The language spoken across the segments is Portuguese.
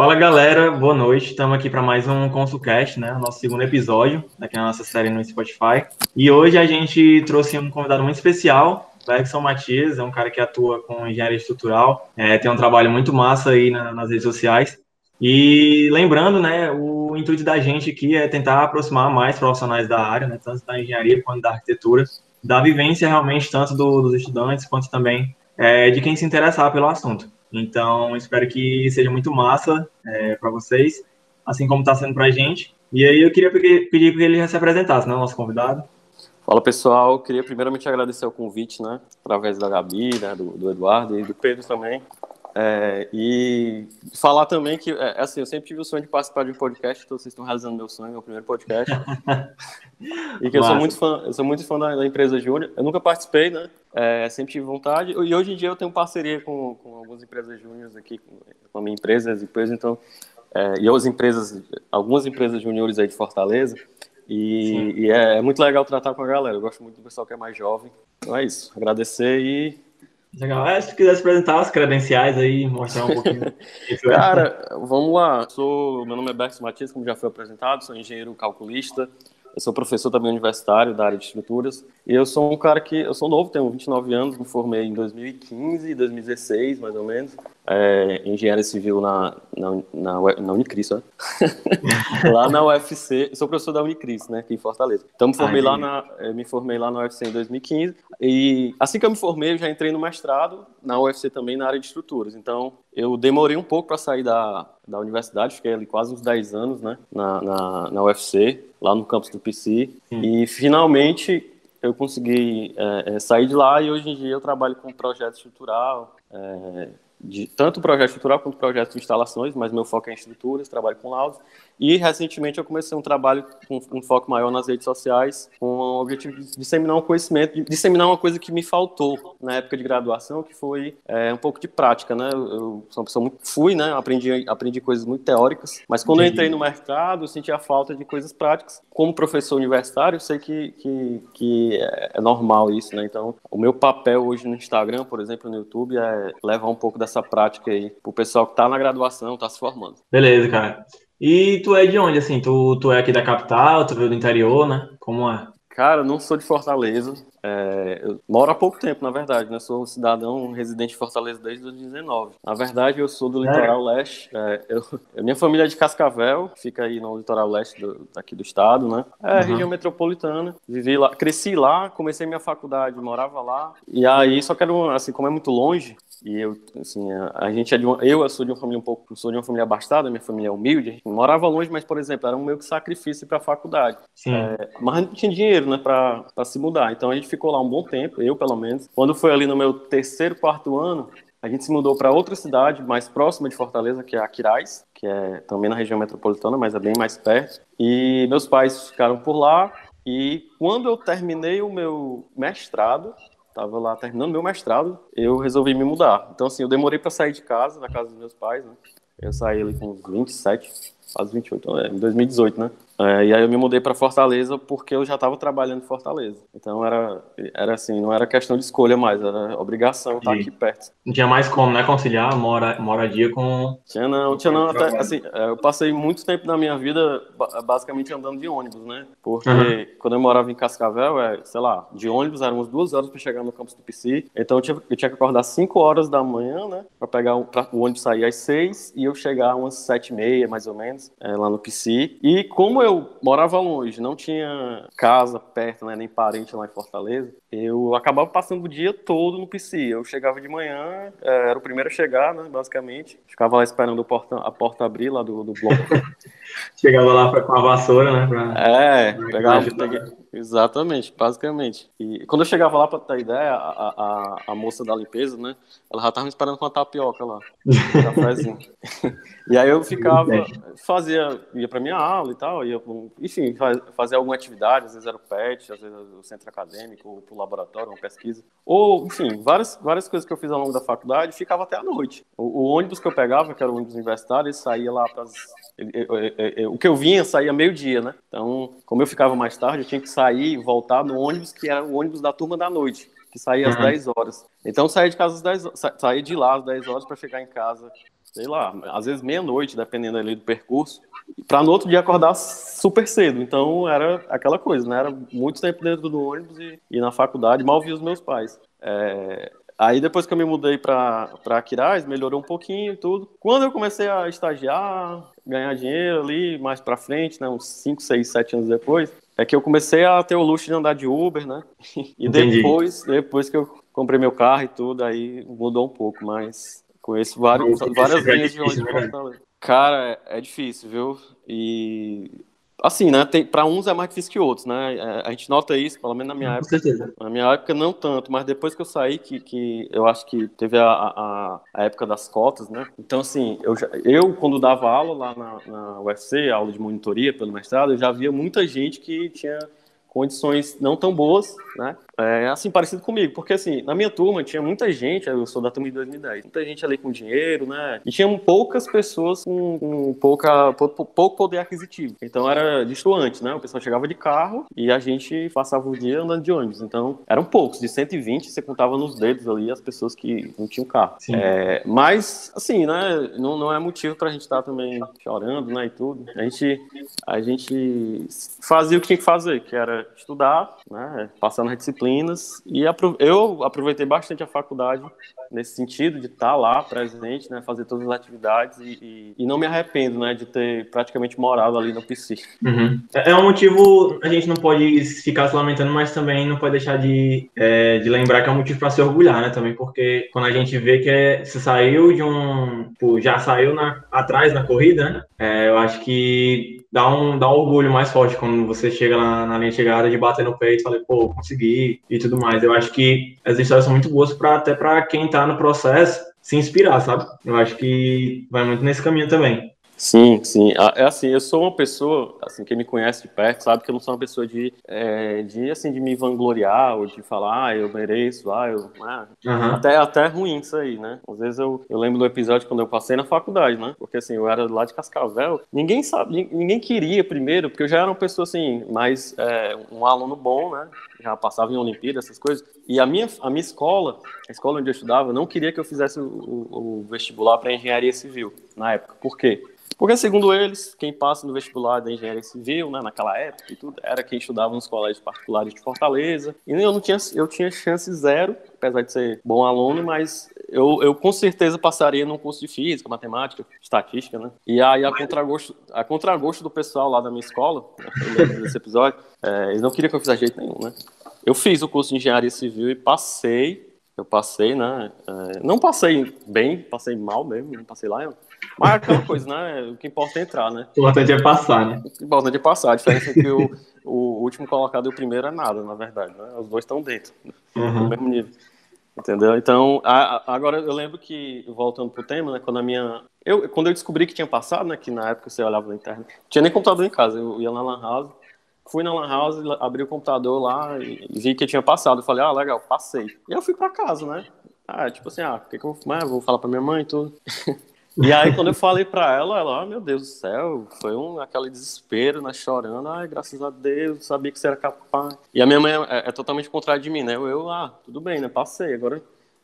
Fala galera, boa noite. Estamos aqui para mais um ConsulCast, né? Nosso segundo episódio aqui na nossa série no Spotify. E hoje a gente trouxe um convidado muito especial, o Matias, é um cara que atua com engenharia estrutural, é, tem um trabalho muito massa aí na, nas redes sociais. E lembrando, né, o intuito da gente aqui é tentar aproximar mais profissionais da área, né, tanto da engenharia quanto da arquitetura, da vivência realmente tanto do, dos estudantes quanto também é, de quem se interessar pelo assunto. Então, espero que seja muito massa é, para vocês, assim como está sendo para a gente. E aí eu queria pedir, que ele se apresentasse, né, nosso convidado. Fala pessoal, queria primeiramente agradecer o convite, né, através da Gabi, né, do, do Eduardo e do Pedro também. É, e falar também que, é, assim, eu sempre tive o sonho de participar de um podcast, então vocês estão realizando meu sonho, meu primeiro podcast. e que eu sou muito fã, eu sou muito fã da, da empresa Júnior. Eu nunca participei, né? É, sempre tive vontade. E hoje em dia eu tenho parceria com, com algumas empresas júniores aqui, com, a minha empresa, as empresas, então, é, e as empresas, algumas empresas júniores aí de Fortaleza. E, e é, é, muito legal tratar com a galera. Eu gosto muito do pessoal que é mais jovem. Então é isso. Agradecer e Legal. É, se quiser apresentar as credenciais aí, mostrar um pouquinho. Cara, vamos lá. Sou, meu nome é Berkson Matias, como já foi apresentado, sou engenheiro calculista, eu sou professor também universitário da área de estruturas. E eu sou um cara que. Eu sou novo, tenho 29 anos, me formei em 2015, 2016, mais ou menos. É, engenharia civil na, na, na, na Unicris, né? lá na UFC. Sou professor da Unicris, né? Aqui em Fortaleza. Então, me formei, lá na, me formei lá na UFC em 2015. E assim que eu me formei, eu já entrei no mestrado na UFC também na área de estruturas. Então, eu demorei um pouco para sair da, da universidade, fiquei ali quase uns 10 anos, né? Na, na, na UFC lá no campus do PC. Hum. E finalmente eu consegui é, é, sair de lá e hoje em dia eu trabalho com projeto estrutural, é, de, tanto projeto estrutural quanto projeto de instalações, mas meu foco é em estruturas, trabalho com laudos. E recentemente eu comecei um trabalho com um foco maior nas redes sociais, com o objetivo de disseminar um conhecimento, disseminar uma coisa que me faltou na época de graduação, que foi é, um pouco de prática, né? Eu sou uma pessoa muito fui, né? Aprendi, aprendi coisas muito teóricas, mas quando eu entrei no mercado, eu senti a falta de coisas práticas. Como professor universitário, eu sei que, que, que é normal isso, né? Então, o meu papel hoje no Instagram, por exemplo, no YouTube, é levar um pouco dessa prática aí pro pessoal que está na graduação, está se formando. Beleza, cara. E tu é de onde, assim? Tu, tu é aqui da capital, tu veio do interior, né? Como é? Cara, não sou de Fortaleza. É, eu moro há pouco tempo, na verdade, né? Sou um cidadão residente de Fortaleza desde 2019. Na verdade, eu sou do litoral é. leste. É, eu, minha família é de Cascavel, fica aí no litoral leste do, aqui do estado, né? É, uhum. região metropolitana. Vivi lá, cresci lá, comecei minha faculdade, morava lá. E aí, só quero, assim, como é muito longe, e eu, assim, a, a, gente é de uma, eu sou de uma família um pouco, sou de uma família abastada, minha família é humilde, a gente morava longe, mas, por exemplo, era um meio que sacrifício para a faculdade. É, mas não tinha dinheiro, né, para se mudar. Então a gente ficou lá um bom tempo, eu pelo menos. Quando foi ali no meu terceiro, quarto ano, a gente se mudou para outra cidade mais próxima de Fortaleza, que é Aquiraz, que é também na região metropolitana, mas é bem mais perto. E meus pais ficaram por lá. E quando eu terminei o meu mestrado, Tava lá terminando meu mestrado, eu resolvi me mudar. Então, assim, eu demorei para sair de casa, da casa dos meus pais, né? Eu saí ali com 27, quase 28, é, em 2018, né? É, e aí eu me mudei para Fortaleza porque eu já estava trabalhando em Fortaleza. Então era, era assim, não era questão de escolha mais, era obrigação estar aqui perto. Não tinha mais como, né, conciliar mora, moradia com... Tinha não, tinha não, até, assim, é, eu passei muito tempo da minha vida basicamente andando de ônibus, né? Porque uhum. quando eu morava em Cascavel, é, sei lá, de ônibus eram umas duas horas para chegar no campus do PC, então eu tinha, eu tinha que acordar 5 horas da manhã, né, para pegar um, pra, o ônibus sair às 6 e eu chegar umas 7 e meia, mais ou menos, é, lá no PC. E como eu eu morava longe, não tinha casa perto, né, nem parente lá em Fortaleza, eu acabava passando o dia todo no PC. Eu chegava de manhã, é, era o primeiro a chegar, né, basicamente. Ficava lá esperando a porta abrir lá do, do bloco. chegava lá com a vassoura, né? Pra... É, pegava, peguei, exatamente, basicamente. E quando eu chegava lá, para ter ideia, a, a, a, moça da limpeza, né, ela já estava me esperando com a tapioca lá, um e aí eu ficava, fazia, ia para minha aula e tal, ia, enfim, fazia alguma atividade, às vezes era o PET, às vezes o centro acadêmico, o laboratório, uma pesquisa. Ou, enfim, várias, várias coisas que eu fiz ao longo da faculdade, ficava até a noite. O, o ônibus que eu pegava, que era o ônibus universitário, ele saía lá para o que eu vinha saía meio-dia, né? Então, como eu ficava mais tarde, eu tinha que sair e voltar no ônibus que era o ônibus da turma da noite, que saía às uhum. 10 horas. Então, eu saía de casa às 10 saía de lá às 10 horas para chegar em casa sei lá, às vezes meia-noite, dependendo ali do percurso, para no outro dia acordar super cedo. Então era aquela coisa, né? Era muito tempo dentro do ônibus e, e na faculdade, mal vi os meus pais. É, Aí depois que eu me mudei para Aquiraz, melhorou um pouquinho tudo. Quando eu comecei a estagiar, ganhar dinheiro ali, mais para frente, né, uns 5, 6, 7 anos depois, é que eu comecei a ter o luxo de andar de Uber, né? E Entendi. depois, depois que eu comprei meu carro e tudo, aí mudou um pouco, mas conheço vários, várias linhas de onde Cara, é, é difícil, viu? E Assim, né? Para uns é mais difícil que outros, né? É, a gente nota isso, pelo menos na minha Com época. Certeza. Na minha época, não tanto, mas depois que eu saí, que, que eu acho que teve a, a, a época das cotas, né? Então, assim, eu, já, eu quando dava aula lá na, na UFC, aula de monitoria pelo mestrado, eu já via muita gente que tinha condições não tão boas, né? É, assim, parecido comigo, porque assim, na minha turma tinha muita gente, eu sou da turma de 2010, muita gente ali com dinheiro, né? E tinham poucas pessoas com, com pouca, pouco, pouco poder aquisitivo. Então era distoante, né? O pessoal chegava de carro e a gente passava o dia andando de ônibus. Então eram poucos, de 120 você contava nos dedos ali as pessoas que não tinham carro. É, mas, assim, né? Não, não é motivo pra gente estar tá também chorando, né? E tudo. A gente, a gente fazia o que tinha que fazer, que era estudar, né? Passar na disciplina disciplinas e eu aproveitei bastante a faculdade nesse sentido de estar lá presente, né, fazer todas as atividades e, e, e não me arrependo, né, de ter praticamente morado ali no PC. Uhum. É, um motivo, a gente não pode ficar se lamentando, mas também não pode deixar de, é, de lembrar que é um motivo para se orgulhar, né, também, porque quando a gente vê que é, você saiu de um, pô, já saiu na, atrás na corrida, né, é, eu acho que dá um, dá um orgulho mais forte quando você chega na, na linha de chegada de bater no peito e falar, pô, consegui e tudo mais. Eu acho que as histórias são muito boas para até para quem está no processo se inspirar, sabe? Eu acho que vai muito nesse caminho também. Sim, sim. É assim, eu sou uma pessoa, assim, quem me conhece de perto sabe que eu não sou uma pessoa de, é, de assim, de me vangloriar ou de falar, ah, eu mereço, ah, eu... Ah. Uhum. Até, até ruim isso aí, né? Às vezes eu, eu lembro do episódio quando eu passei na faculdade, né? Porque, assim, eu era lá de Cascavel, ninguém sabe, ninguém queria primeiro, porque eu já era uma pessoa, assim, mais é, um aluno bom, né? Já passava em Olimpíada, essas coisas. E a minha, a minha escola, a escola onde eu estudava, não queria que eu fizesse o, o, vestibular para engenharia civil, na época. Por quê? Porque, segundo eles, quem passa no vestibular da engenharia civil, né, naquela época e tudo, era quem estudava nos colégios particulares de Fortaleza. E eu não tinha, eu tinha chance zero, apesar de ser bom aluno, mas eu, eu com certeza passaria num curso de física, matemática, estatística, né? E aí, a contragosto, a contragosto do pessoal lá da minha escola, nesse episódio, é, eles não queriam que eu fizesse jeito nenhum, né? Eu fiz o curso de engenharia civil e passei. Eu passei, né? É, não passei bem, passei mal mesmo, não passei lá. Eu mas é aquela coisa, né? O que importa é entrar, né? O importante é passar, né? O que importa é passar. A diferença é que o, o último colocado e o primeiro é nada, na verdade. Né? Os dois estão dentro, uhum. no mesmo nível. Entendeu? Então, a, agora eu lembro que, voltando pro tema, né? Quando a minha. Eu, quando eu descobri que tinha passado, né? Que na época você olhava na internet, tinha nem computador em casa. Eu ia na Lan House, fui na Lan House, abri o computador lá e vi que tinha passado. Eu falei, ah, legal, passei. E eu fui pra casa, né? Ah, tipo assim, ah, o que, que eu vou, ah, vou falar pra minha mãe e tudo. E aí, quando eu falei pra ela, ela, oh, meu Deus do céu, foi um, aquele desespero, né, chorando, ai, graças a Deus, sabia que você era capaz. E a minha mãe é, é totalmente contrária de mim, né, eu, eu, ah, tudo bem, né, passei, agora,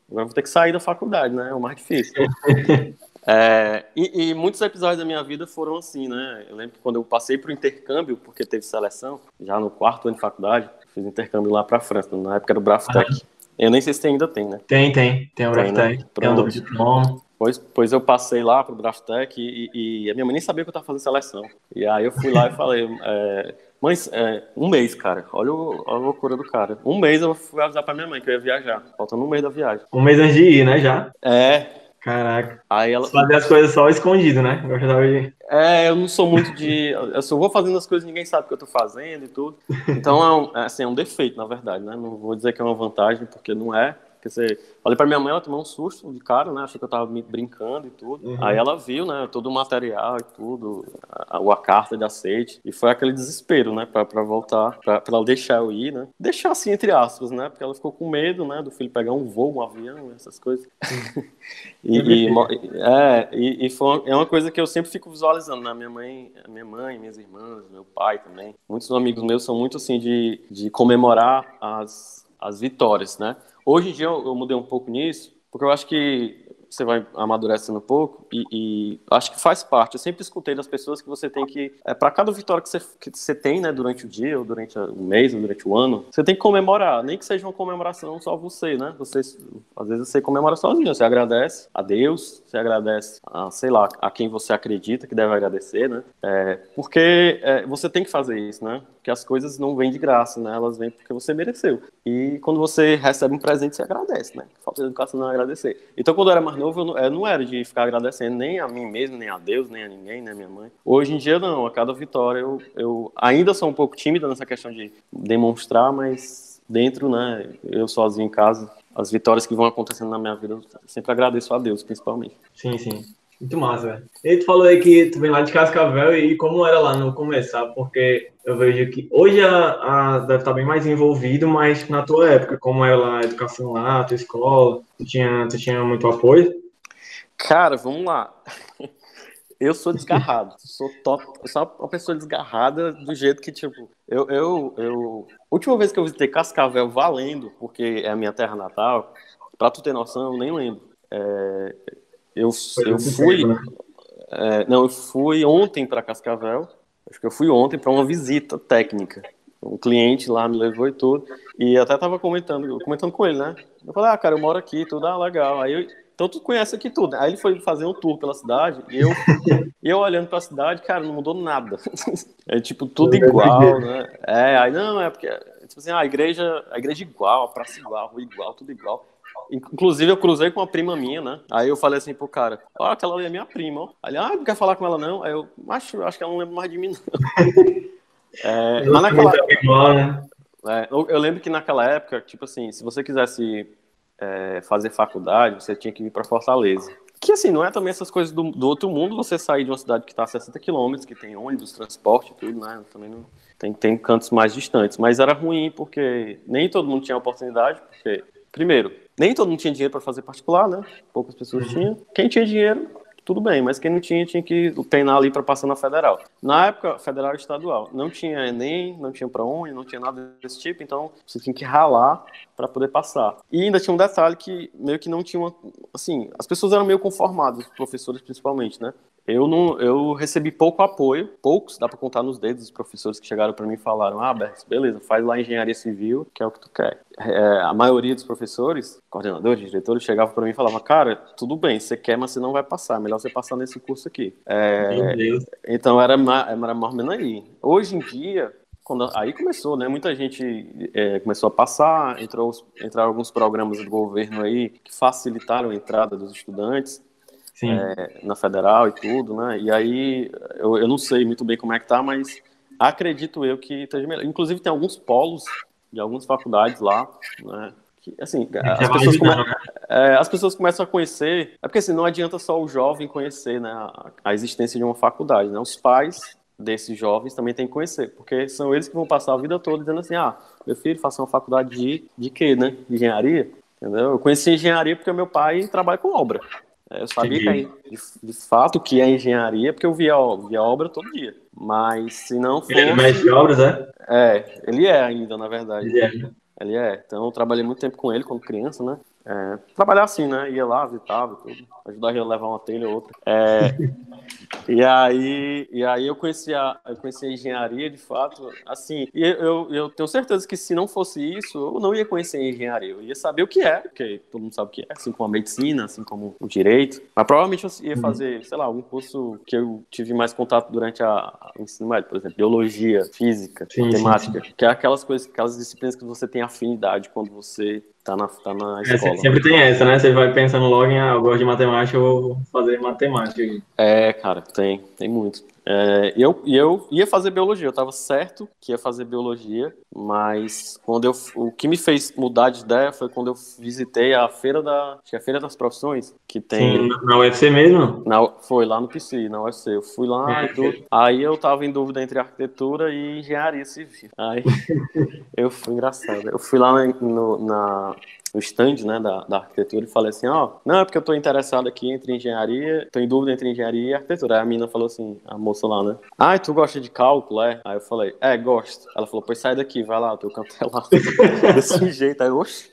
agora vou ter que sair da faculdade, né, é o mais difícil. é, e, e, muitos episódios da minha vida foram assim, né, eu lembro que quando eu passei pro intercâmbio, porque teve seleção, já no quarto ano de faculdade, fiz intercâmbio lá pra França, na época era o Braftec. Ah. Eu nem sei se ainda tem, né? Tem, tem. Tem o Braftec. Né? Tem o duplo diploma. Pois, pois eu passei lá pro Draftec e, e, a minha mãe nem sabia que eu tava fazendo seleção. E aí eu fui lá e falei, é, mãe, é, um mês, cara, olha o, a loucura do cara. Um mês eu fui avisar pra minha mãe que eu ia viajar, faltando um mês da viagem. Um mês antes de ir, né, já? É. Caraca. Aí ela... Fazer as coisas só escondido, né? Eu de... É, eu não sou muito de... Eu só vou fazendo as coisas ninguém sabe o que eu tô fazendo e tudo. Então, é um, é, assim, é um defeito, na verdade, né? Não vou dizer que é uma vantagem, porque não é. Porque você... Falei pra minha mãe, ela tomou um susto de cara, né? Achou que eu tava brincando e tudo. Uhum. Aí ela viu, né? Todo o material e tudo, a, a, carta de aceite. E foi aquele desespero, né? Pra, pra voltar, pra, pra ela deixar eu ir, né? Deixar assim, entre aspas, né? Porque ela ficou com medo, né? Do filho pegar um voo, um avião, essas coisas. e, e, é, e, e foi uma, é uma coisa que eu sempre fico visualizando, né? Minha mãe, minha mãe, minhas irmãs, meu pai também. Muitos amigos meus são muito assim de, de comemorar as, as vitórias, né? Hoje em dia eu, eu mudei um pouco nisso, porque eu acho que você vai amadurecendo um pouco e, e, acho que faz parte. Eu sempre escutei das pessoas que você tem que, é, para cada vitória que você, que você tem, né, durante o dia, ou durante o mês, ou durante o ano, você tem que comemorar, nem que seja uma comemoração só você, né? Você, às vezes você comemora sozinho, você agradece a Deus, você agradece a, sei lá, a quem você acredita que deve agradecer, né? É, porque é, você tem que fazer isso, né? Porque as coisas não vêm de graça, né? Elas vêm porque você mereceu. E quando você recebe um presente, você agradece, né? Falta de educação não é agradecer. Então, quando eu era mais novo, eu não, eu não, era de ficar agradecendo nem a mim mesmo, nem a Deus, nem a ninguém, nem a minha mãe. Hoje em dia, não. A cada vitória, eu, eu ainda sou um pouco tímida nessa questão de demonstrar, mas dentro, né? Eu sozinho em casa, as vitórias que vão acontecendo na minha vida, eu sempre agradeço a Deus, principalmente. Sim, sim. Muito massa, velho. E tu falou aí que tu vem lá de Cascavel e como era lá no começar, porque eu vejo que hoje a, a deve estar bem mais envolvido, mas na tua época, como era lá a educação lá, a tua escola, tu tinha, tu tinha muito apoio? Cara, vamos lá. Eu sou desgarrado, sou top, sou uma pessoa desgarrada do jeito que, tipo, eu, eu, eu... Última vez que eu visitei Cascavel valendo, porque é a minha terra natal, pra tu ter noção, eu nem lembro. É, eu, eu fui. Tempo, né? é, não, eu fui ontem para Cascavel. Acho que eu fui ontem para uma visita técnica. Um cliente lá me levou e tudo. E até tava comentando, comentando com ele, né? Eu falei, ah, cara, eu moro aqui, tudo, ah, legal. Aí eu, então tu conhece aqui tudo. Aí ele foi fazer um tour pela cidade e eu, eu olhando para a cidade, cara, não mudou nada. É tipo tudo igual, né? É, aí não, é porque tipo assim, ah, a igreja, a igreja igual, a praça igual, a rua igual, tudo igual. Inclusive, eu cruzei com uma prima minha, né? Aí eu falei assim pro cara, ó, oh, aquela ali é minha prima, ó. Aí, ah, não quer falar com ela, não? Aí eu, acho, acho que ela não lembra mais de mim, não. é, mas naquela... Igual, né? É, eu, lembro que naquela época, tipo assim, se você quisesse é, fazer faculdade, você tinha que vir para Fortaleza. Que assim, não é também essas coisas do, do, outro mundo, você sair de uma cidade que está a 60 quilômetros, que tem ônibus, transporte tudo, né? Também não tem, tem cantos mais distantes. Mas era ruim porque nem todo mundo tinha oportunidade, porque, primeiro, nem todo mundo tinha dinheiro para fazer particular, né? Poucas pessoas uhum. tinham. Quem tinha dinheiro, tudo bem, mas quem não tinha, tinha que treinar ali para passar na federal. Na época, federal e estadual, não tinha Enem, não tinha ProUni, não tinha nada desse tipo, então você tinha que ralar para poder passar. E ainda tinha um detalhe que meio que não tinha uma, assim, as pessoas eram meio conformadas, os professores principalmente, né? Eu não, eu recebi pouco apoio, poucos, dá para contar nos dedos os professores que chegaram para mim e falaram: "Ah, Berks, beleza, faz lá engenharia civil, que é o que tu quer". É, a maioria dos professores, coordenadores, diretores, chegavam para mim e falavam: "Cara, tudo bem, você quer, mas você não vai passar, é melhor você passar nesse curso aqui". É, então era, era mais ou menos aí. Hoje em dia, quando, aí começou, né? Muita gente é, começou a passar, entrou, entraram alguns programas do governo aí que facilitaram a entrada dos estudantes é, na federal e tudo, né? E aí eu, eu não sei muito bem como é que tá, mas acredito eu que esteja melhor. Inclusive tem alguns polos de algumas faculdades lá, né? Que, assim, as pessoas, come... Né? é, as pessoas começam a conhecer. É porque assim, não adianta só o jovem conhecer né, a, a existência de uma faculdade, né? Os pais desses jovens também têm que conhecer, porque são eles que vão passar a vida toda dizendo assim, ah, meu filho, faça uma faculdade de, de quê, né? De engenharia, entendeu? Eu conheci engenharia porque meu pai trabalha com obra. É, eu sabia que é, de, de, fato que é engenharia, porque eu via, via obra todo dia. Mas se não fosse. Ele é mestre de obras, é? É, ele é ainda, na verdade. Ele é. Ele é. Então eu trabalhei muito tempo com ele quando criança, né? É, trabalhar assim, né? Ia lá, visitava tudo, ajudava a levar uma telha ou outra. É, e, aí, e aí eu conheci, a, eu conheci a engenharia de fato, assim, e eu, eu tenho certeza que se não fosse isso, eu não ia conhecer a engenharia, eu ia saber o que é, porque todo mundo sabe o que é, assim como a medicina, assim como o direito, mas provavelmente eu ia fazer, sei lá, algum curso que eu tive mais contato durante a, a ensino médio, por exemplo, biologia, física, sim, matemática, sim, sim. que é aquelas coisas, aquelas disciplinas que você tem afinidade quando você tá na, tá na é, escola. É, sempre tem essa, né? Você vai pensando logo em, ah, eu gosto de matemática, eu vou fazer matemática. É, cara, tem, tem muito. É, eu, eu ia fazer biologia, eu estava certo que ia fazer biologia, mas quando eu, o que me fez mudar de ideia foi quando eu visitei a feira da, acho que é a feira das profissões, que tem... Sim, na UFC mesmo? Na, foi lá no PC, na UFC, eu fui lá, ah, tudo, aí eu tava em dúvida entre arquitetura e engenharia civil, aí eu fui engraçado, eu fui lá no, na, no stand né, da, da arquitetura e falei assim, ó, oh, não, é porque eu tô interessado aqui entre engenharia, tô em dúvida entre engenharia e arquitetura. Aí a menina falou assim, a moça lá, né? Ah, tu gosta de cálculo, é? Aí eu falei, é, gosto. Ela falou, pois sai daqui, vai lá, o teu canto é lá. Desse jeito, aí, oxe.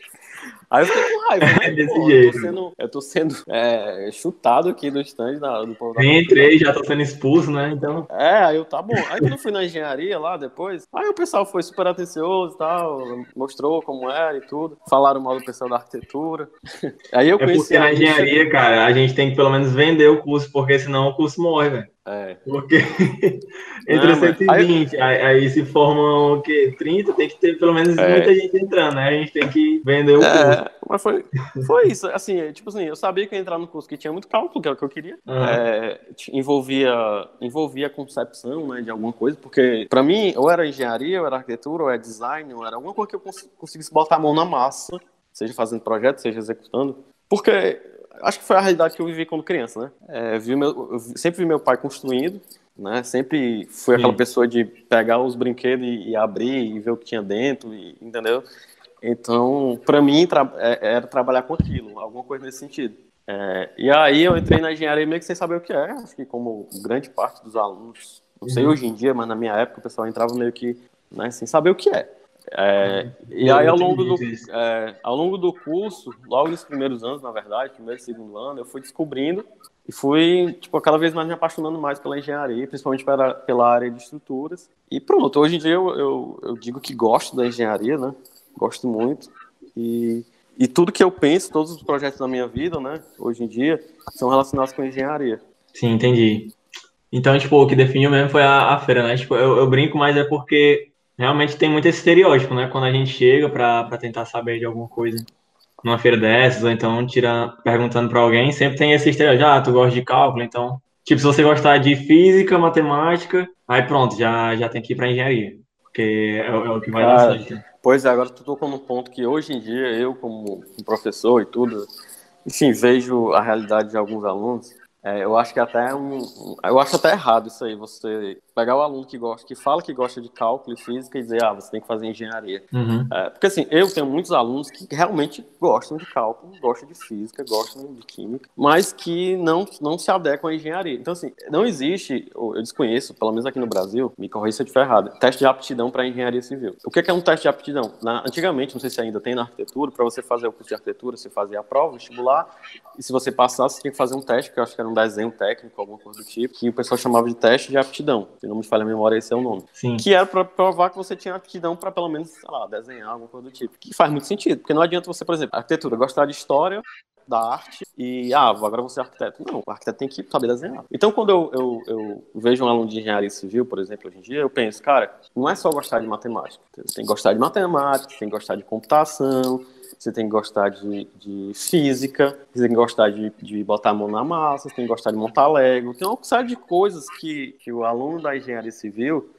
Aí eu fiquei com raiva, né? Desse Pô, jeito. Eu tô sendo, eu tô sendo é, chutado aqui no stand da, do povo Entrei, já tô sendo expulso, né? Então. É, aí eu tá bom. Aí quando eu fui na engenharia lá depois, aí o pessoal foi super atencioso e tal, mostrou como era e tudo. Falaram mal do pessoal da arquitetura. Aí eu é conheci. Porque na engenharia, cara, a gente tem que pelo menos vender o curso, porque senão o curso morre, velho. É. Porque entre não, 120, aí, aí, se formam o quê? 30, tem que ter pelo menos é. muita gente entrando, né? A gente tem que vender o é, curso. Mas foi, foi isso, assim, tipo assim, eu sabia que ia entrar no curso que tinha muito cálculo, que era o que eu queria. Uhum. É, envolvia, envolvia a concepção né, de alguma coisa, porque para mim, ou era engenharia, ou era arquitetura, ou era design, ou era alguma coisa que eu cons conseguisse botar a mão na massa, seja fazendo projeto, seja executando. Porque acho que foi a realidade que eu vivi quando criança, né? É, vi meu, sempre vi meu pai construindo, né? Sempre fui Sim. aquela pessoa de pegar os brinquedos e, e, abrir e ver o que tinha dentro, e, entendeu? Então, para mim, tra é, era trabalhar com aquilo, alguma coisa nesse sentido. É, e aí eu entrei na engenharia meio que sem saber o que é, acho que como grande parte dos alunos, não sei uhum. hoje em dia, mas na minha época o pessoal entrava meio que né, sem saber o que é. É, e aí, ao longo, do, é, ao longo do curso, logo nos primeiros anos, na verdade, primeiro e segundo ano, eu fui descobrindo e fui, tipo, cada vez mais me apaixonando mais pela engenharia, principalmente pela, pela área de estruturas. E pronto, hoje em dia eu, eu, eu digo que gosto da engenharia, né? Gosto muito. E, e tudo que eu penso, todos os projetos da minha vida, né, hoje em dia, são relacionados com engenharia. Sim, entendi. Então, tipo, o que definiu mesmo foi a, a feira, né? Tipo, eu, eu brinco, mas é porque realmente tem muito esse estereótipo, né? Quando a gente chega para tentar saber de alguma coisa numa feira dessas, ou então tira perguntando para alguém, sempre tem esse estereótipo, ah, tu gosta de cálculo, então, tipo, se você gostar de física, matemática, aí pronto, já, já tem que ir para engenharia, porque é, é, o que vai dar certo. Pois é, agora tu tocou num ponto que hoje em dia, eu como professor e tudo, enfim, vejo a realidade de alguns alunos, é, eu acho que até um, eu acho até errado isso aí, você pegar o aluno que gosta, que fala que gosta de cálculo e física e dizer, ah, você tem que fazer engenharia. Uhum. É, porque assim, eu tenho muitos alunos que realmente gostam de cálculo, gostam de física, gostam de química, mas que não, não se adequam à engenharia. Então assim, não existe, eu desconheço, pelo menos aqui no Brasil, me corrija se eu estiver errado, teste de aptidão para engenharia civil. O que é, é um teste de aptidão? Na, antigamente, não sei se ainda tem na arquitetura, para você fazer o curso de arquitetura, você fazia a prova, vestibular, e se você passasse, você tinha que fazer um teste, que eu acho que era um desenho técnico, alguma coisa do tipo, que o pessoal chamava de teste de aptidão. Se não me falha a memória, esse é o nome. Sim. Que era para provar que você tinha aptidão para pelo menos, sei lá, desenhar alguma coisa do tipo. Que faz muito sentido, porque não adianta você, por exemplo, arquitetura, gostar de história, da arte e, ah, agora você é arquiteto. Não, o arquiteto tem que saber desenhar. Então, quando eu, eu, eu, vejo um aluno de engenharia civil, por exemplo, hoje em dia, eu penso, cara, não é só gostar de matemática. Tem que gostar de matemática, tem que gostar de computação, você tem que gostar de, de física, você tem que gostar de, de botar a mão na massa, você tem que gostar de montar Lego. Tem uma série de coisas que, que o aluno da engenharia civil,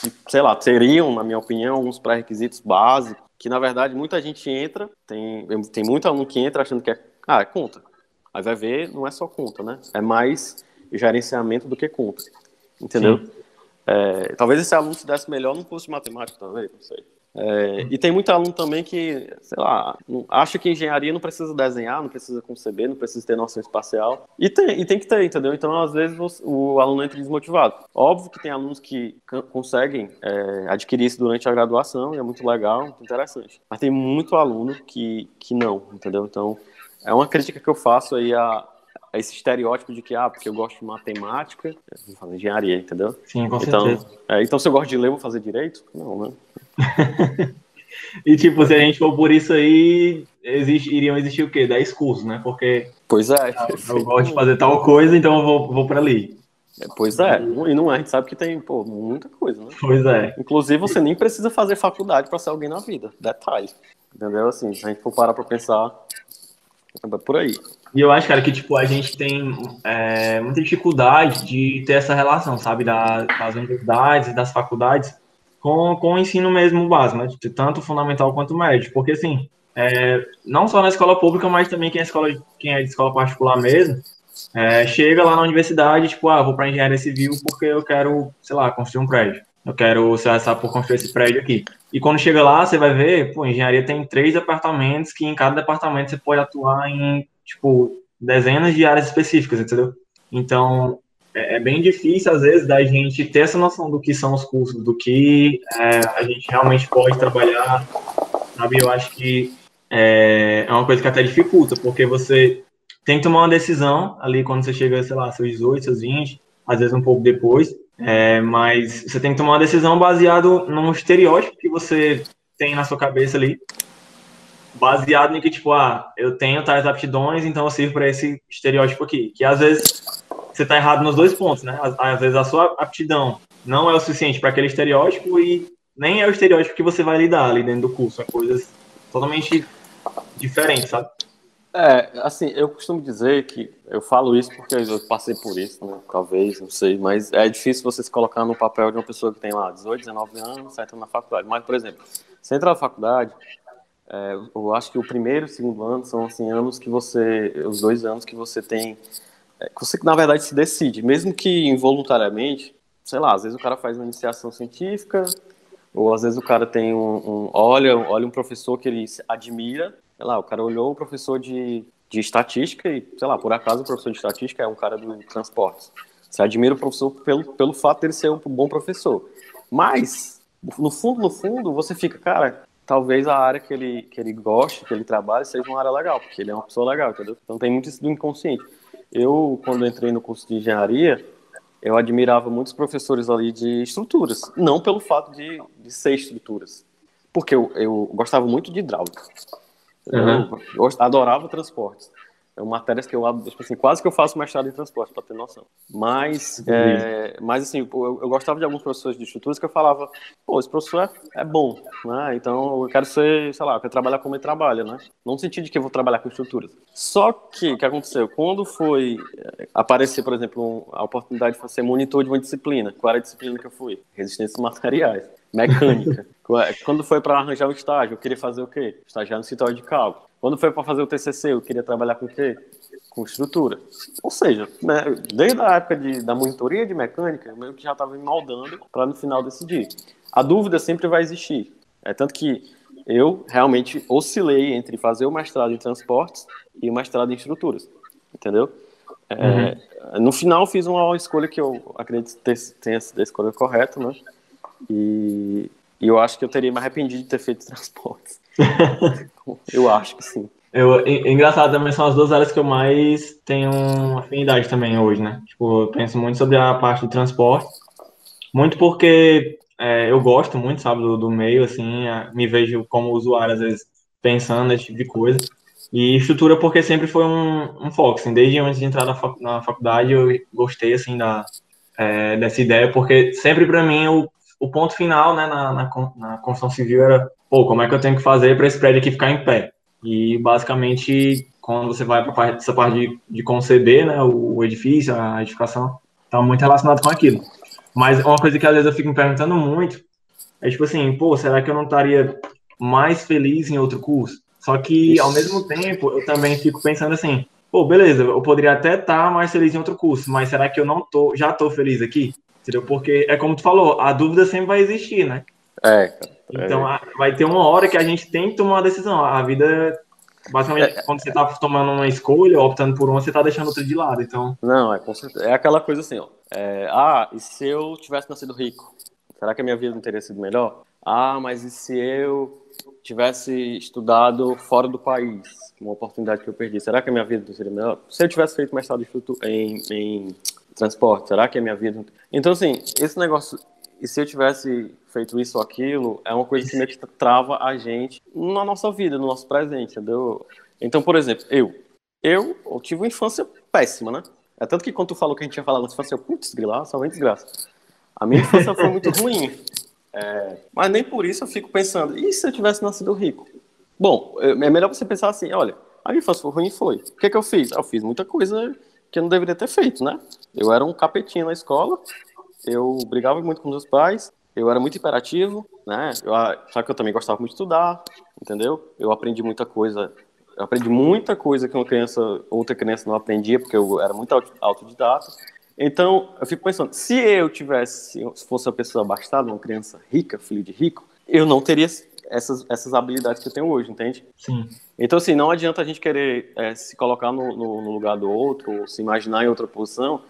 que, sei lá, teriam, na minha opinião, alguns pré-requisitos básicos, que na verdade muita gente entra, tem, tem muito aluno que entra achando que é, ah, é conta. Aí vai ver, não é só conta, né? É mais gerenciamento do que conta. Entendeu? É, talvez esse aluno se desse melhor no curso de matemática, talvez, não sei. É, e tem muito aluno também que, sei lá, acha que engenharia não precisa desenhar, não precisa conceber, não precisa ter noção espacial. E tem, e tem que ter, entendeu? Então, às vezes, o, o aluno entra desmotivado. Óbvio que tem alunos que conseguem é, adquirir isso durante a graduação, e é muito legal, muito interessante. Mas tem muito aluno que, que não, entendeu? Então, é uma crítica que eu faço aí a, esse estereótipo de que, ah, porque eu gosto de matemática, vou fazer engenharia, entendeu? Sim, com então, certeza. É, então, se eu gosto de ler, eu vou fazer direito? Não, né? e, tipo, se a gente for por isso aí, existe, iriam existir o quê? 10 cursos, né? Porque... Pois é. Eu, eu gosto de fazer tal coisa, então eu vou, vou para ali. É, pois é, e não é, a gente sabe que tem, pô, muita coisa, né? Pois é. Inclusive, você nem precisa fazer faculdade para ser alguém na vida. Detalhe. Entendeu? Assim, se a gente for parar para pensar, é por aí. E eu acho, cara, que tipo, a gente tem é, muita dificuldade de ter essa relação, sabe, da, das universidades e das faculdades com, com o ensino mesmo básico, né? Tanto fundamental quanto médio. Porque, assim, é, não só na escola pública, mas também quem é, escola, quem é de escola particular mesmo, é, chega lá na universidade, tipo, ah, vou para engenharia civil porque eu quero, sei lá, construir um prédio. Eu quero, sei lá, por construir esse prédio aqui. E quando chega lá, você vai ver, pô, engenharia tem três departamentos que em cada departamento você pode atuar em tipo, dezenas de áreas específicas, entendeu? Então, é, é, bem difícil, às vezes, da gente ter essa noção do que são os cursos, do que é, a gente realmente pode trabalhar, sabe? Eu acho que é, é uma coisa que até dificulta, porque você tem que tomar uma decisão ali quando você chega, sei lá, seus 18, seus 20, às vezes um pouco depois, é, mas você tem que tomar uma decisão baseado num estereótipo que você tem na sua cabeça ali, baseado em que, tipo, ah, eu tenho tais aptidões, então eu sirvo para esse estereótipo aqui. Que às vezes você tá errado nos dois pontos, né? Às, às vezes a sua aptidão não é o suficiente para aquele estereótipo e nem é o estereótipo que você vai lidar ali dentro do curso. É coisas totalmente diferentes, sabe? É, assim, eu costumo dizer que eu falo isso porque eu passei por isso, né? Talvez, não sei, mas é difícil você se colocar no papel de uma pessoa que tem lá 18, 19 anos, sai na faculdade. Mas, por exemplo, você entra na faculdade, é, eu acho que o primeiro e o segundo ano são assim anos que você, os dois anos que você tem, é, que você na verdade se decide, mesmo que involuntariamente, sei lá, às vezes o cara faz uma iniciação científica, ou às vezes o cara tem um, um olha, olha um professor que ele admira sei lá, o cara olhou o professor de, de estatística e, sei lá, por acaso o professor de estatística é um cara do transportes. Você admira o professor pelo, pelo fato dele ser um bom professor. Mas, no fundo, no fundo, você fica, cara, talvez a área que ele, que ele goste, que ele trabalhe, seja uma área legal, porque ele é uma pessoa legal, entendeu? Então tem muito isso do inconsciente. Eu, quando entrei no curso de engenharia, eu admirava muitos professores ali de estruturas, não pelo fato de, de ser estruturas, porque eu, eu gostava muito de hidráulica. Uhum. Eu, adorava transportes. É uma matéria que eu tipo assim, quase que eu faço mestrado em transporte, para ter noção. Mas, é, mas assim, eu, eu, gostava de alguns professores de estruturas que eu falava, pô, esse professor é, é, bom, né? Então eu quero ser, sei lá, eu quero trabalhar como ele trabalha, né? Não no sentido de que eu vou trabalhar com estruturas. Só que o que aconteceu? Quando foi é, aparecer, por exemplo, a oportunidade de ser monitor de uma disciplina, qual era a disciplina que eu fui? Resistência materiais mecânica. Quando foi para arranjar o estágio, eu queria fazer o quê? Estagiar no escritório de cálculo. Quando foi para fazer o TCC, eu queria trabalhar com o quê? Com estrutura. Ou seja, né, desde a época de, da monitoria de mecânica, eu meio que já estava me moldando para no final decidir. A dúvida sempre vai existir. É tanto que eu realmente oscilei entre fazer o mestrado em transportes e o mestrado em estruturas. Entendeu? É, uhum. No final, fiz uma escolha que eu acredito ter, tenha sido a escolha correta, né? E, e eu acho que eu teria me arrependido de ter feito transportes. eu acho que sim. Eu, engraçado também são as duas áreas que eu mais tenho afinidade também hoje, né? Tipo, eu penso muito sobre a parte de transporte, muito porque é, eu gosto muito, sabe, do, do meio, assim, me vejo como usuário, às vezes, pensando nesse tipo de coisa. E estrutura porque sempre foi um, um foco, assim, desde antes de entrar na, na faculdade eu gostei, assim, da, é, dessa ideia, porque sempre para mim o o ponto final, né, na, na, na construção civil era, pô, como é que eu tenho que fazer para esse prédio aqui ficar em pé? E, basicamente, quando você vai para essa parte de, de conceber, né, o, o edifício, a edificação, está muito relacionado com aquilo. Mas uma coisa que às vezes eu fico me perguntando muito é, tipo assim, pô, será que eu não estaria mais feliz em outro curso? Só que, ao mesmo tempo, eu também fico pensando assim, pô, beleza, eu poderia até estar tá mais feliz em outro curso, mas será que eu não tô, já tô feliz aqui? Entendeu? Porque é como tu falou, a dúvida sempre vai existir, né? É. é. Então a, vai ter uma hora que a gente tem que tomar uma decisão. A vida, basicamente, é, quando você tá tomando uma escolha, optando por uma, você tá deixando outra de lado. Então. Não, é. É aquela coisa assim, ó. É, ah, e se eu tivesse nascido rico? Será que a minha vida não teria sido melhor? Ah, mas e se eu tivesse estudado fora do país? Uma oportunidade que eu perdi. Será que a minha vida não seria melhor? Se eu tivesse feito mestrado em, em transporte? Será que é minha vida? Então, assim, esse negócio, e se eu tivesse feito isso ou aquilo, é uma coisa que meio que trava a gente na nossa vida, no nosso presente, entendeu? Então, por exemplo, eu. Eu, eu tive uma infância péssima, né? É tanto que quando tu falou que a gente ia falar na infância, eu, putz, grilar, só desgraça. A minha infância foi muito ruim. É, mas nem por isso eu fico pensando, e se eu tivesse nascido rico? Bom, é melhor você pensar assim, olha, a minha infância foi ruim, foi. O que, que eu fiz? Eu fiz muita coisa que eu não deveria ter feito, né? Eu era um capetinho na escola, eu brigava muito com meus pais, eu era muito imperativo, né? Eu, só que eu também gostava muito de estudar, entendeu? Eu aprendi muita coisa, eu aprendi muita coisa que uma criança, outra criança não aprendia, porque eu era muito autodidata. Então, eu fico pensando, se eu tivesse, se fosse uma pessoa abastada, uma criança rica, filho de rico, eu não teria essas, essas habilidades que eu tenho hoje, entende? Sim. Então, assim, não adianta a gente querer é, se colocar no, no, no, lugar do outro, ou se imaginar em outra posição,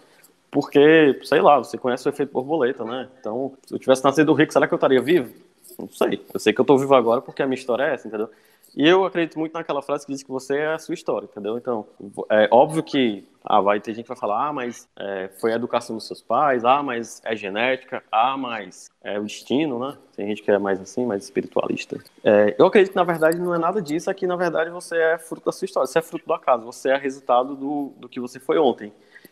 porque, sei lá, você conhece o efeito borboleta, né? Então, se eu tivesse nascido rico, será que eu estaria vivo? Não sei. Eu sei que eu estou vivo agora porque a minha história é essa, entendeu? E eu acredito muito naquela frase que diz que você é a sua história, entendeu? Então, é óbvio que ah, vai ter gente que vai falar, ah, mas é, foi a educação dos seus pais, ah, mas é genética, ah, mas é o destino, né? Tem gente que é mais assim, mais espiritualista. É, eu acredito que, na verdade, não é nada disso, é que, na verdade, você é fruto da sua história, você é fruto do acaso, você é resultado do, do que você foi ontem.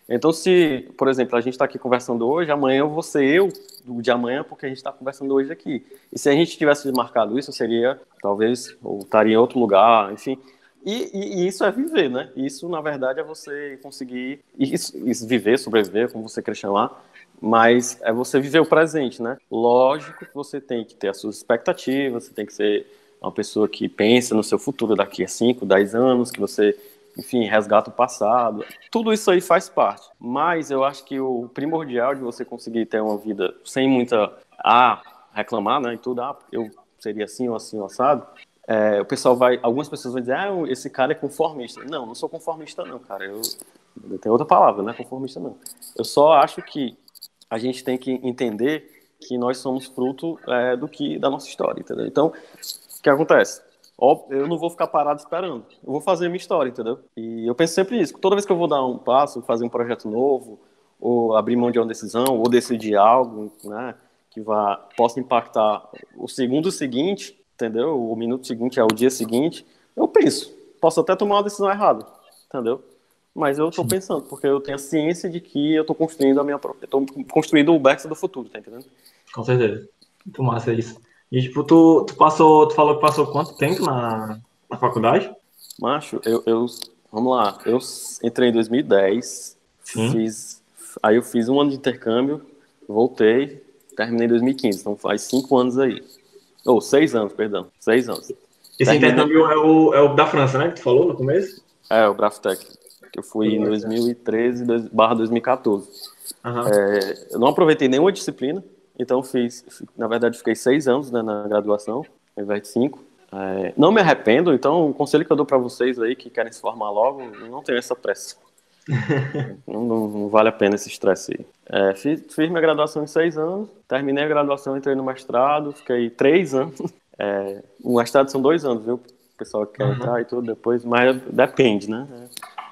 Então, se, por exemplo, a gente está aqui conversando hoje, amanhã eu vou ser eu do de amanhã, porque a gente está conversando hoje aqui. E se a gente tivesse marcado isso, seria, talvez, ou estaria em outro lugar, enfim. E, e, e, isso é viver, né? Isso, na verdade, é você conseguir isso, isso, viver, sobreviver, como você quer chamar, mas é você viver o presente, né? Lógico que você tem que ter as suas expectativas, você tem que ser uma pessoa que pensa no seu futuro daqui a 5, 10 anos, que você, enfim, resgata o passado. Tudo isso aí faz parte. Mas eu acho que o primordial de você conseguir ter uma vida sem muita. Ah, reclamar, né? E tudo, ah, eu seria assim ou assim ou assado é, o pessoal vai, algumas pessoas vão dizer, ah, esse cara é conformista. Não, não sou conformista não, cara. Eu, tenho outra palavra, não é conformista não. Eu só acho que a gente tem que entender que nós somos fruto é, do que da nossa história, entendeu? Então, o que acontece? eu não vou ficar parado esperando. Eu vou fazer a minha história, entendeu? E eu penso sempre nisso. Toda vez que eu vou dar um passo, fazer um projeto novo, ou abrir mão de uma decisão, ou decidir algo, né, que vá, possa impactar o segundo seguinte, entendeu? O minuto seguinte é o dia seguinte. Eu penso, posso até tomar uma decisão errada, entendeu? Mas eu estou pensando, porque eu tenho a ciência de que eu estou construindo a minha própria. Estou construindo o Bex do futuro, tá entendendo? Com certeza. Muito massa isso. E tipo, tu, tu passou, tu falou que passou quanto tempo na, na faculdade? Macho, eu, eu. Vamos lá, eu entrei em 2010, Sim. fiz. Aí eu fiz um ano de intercâmbio, voltei, terminei em 2015, então faz cinco anos aí. Ou oh, seis anos, perdão. Seis anos. Esse intercâmbio é o, é o da França, né? Que tu falou no começo? É, o Braftec. Que eu fui em 2013 barra 2014. Uhum. É, eu não aproveitei nenhuma disciplina, então fiz, na verdade, fiquei seis anos né, na graduação, ao invés de cinco. É, não me arrependo, então o conselho que eu dou para vocês aí que querem se formar logo, não tenham essa pressa. não, não, não, vale a pena esse estresse aí. É, fiz, fiz, minha graduação em seis anos, terminei a graduação, entrei no mestrado, fiquei três anos. É, o mestrado são dois anos, viu? O pessoal que quer uhum. entrar e tudo depois, mas depende, né?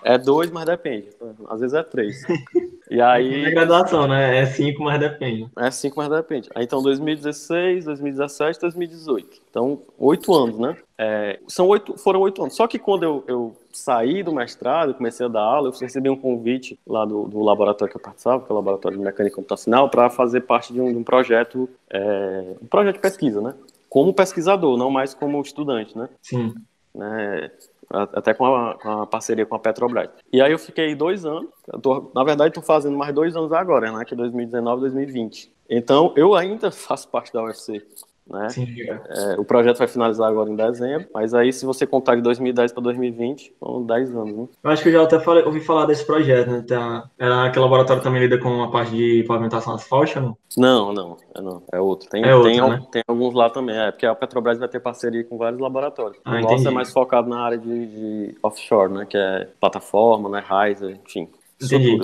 É dois, mas depende. Às vezes é três. E aí. É graduação, né? É cinco, mas depende. É cinco, mas depende. Aí então 2016, 2017, 2018. Então, oito anos, né? É, são oito, foram oito anos. Só que quando eu, eu saí do mestrado, comecei a dar aula, eu recebi um convite lá do, do laboratório que eu participava, que é o Laboratório de Mecânica Computacional, para fazer parte de um, de um projeto, é, um projeto de pesquisa, né? Como pesquisador, não mais como estudante, né? Sim. Né? até com a, com a, parceria com a Petrobras. E aí eu fiquei dois anos, tô, na verdade estou fazendo mais dois anos agora, né, que é 2019 2020. Então eu ainda faço parte da UFC. Né? Sim, é, o projeto vai finalizar agora em dezembro, mas aí se você contar de 2010 para 2020, são 10 anos. Né? Eu acho que eu já até falei, ouvi falar desse projeto, né? Tá, era aquele laboratório também lida com a parte de pavimentação asfáltica, não? Não, não, é, não, é outro. Tem, é outro, tem, né? tem alguns lá também, é, porque a Petrobras vai ter parceria com vários laboratórios. Ah, o nosso é mais focado na área de, de, offshore, né? Que é plataforma, né? Riser, enfim. Entendi.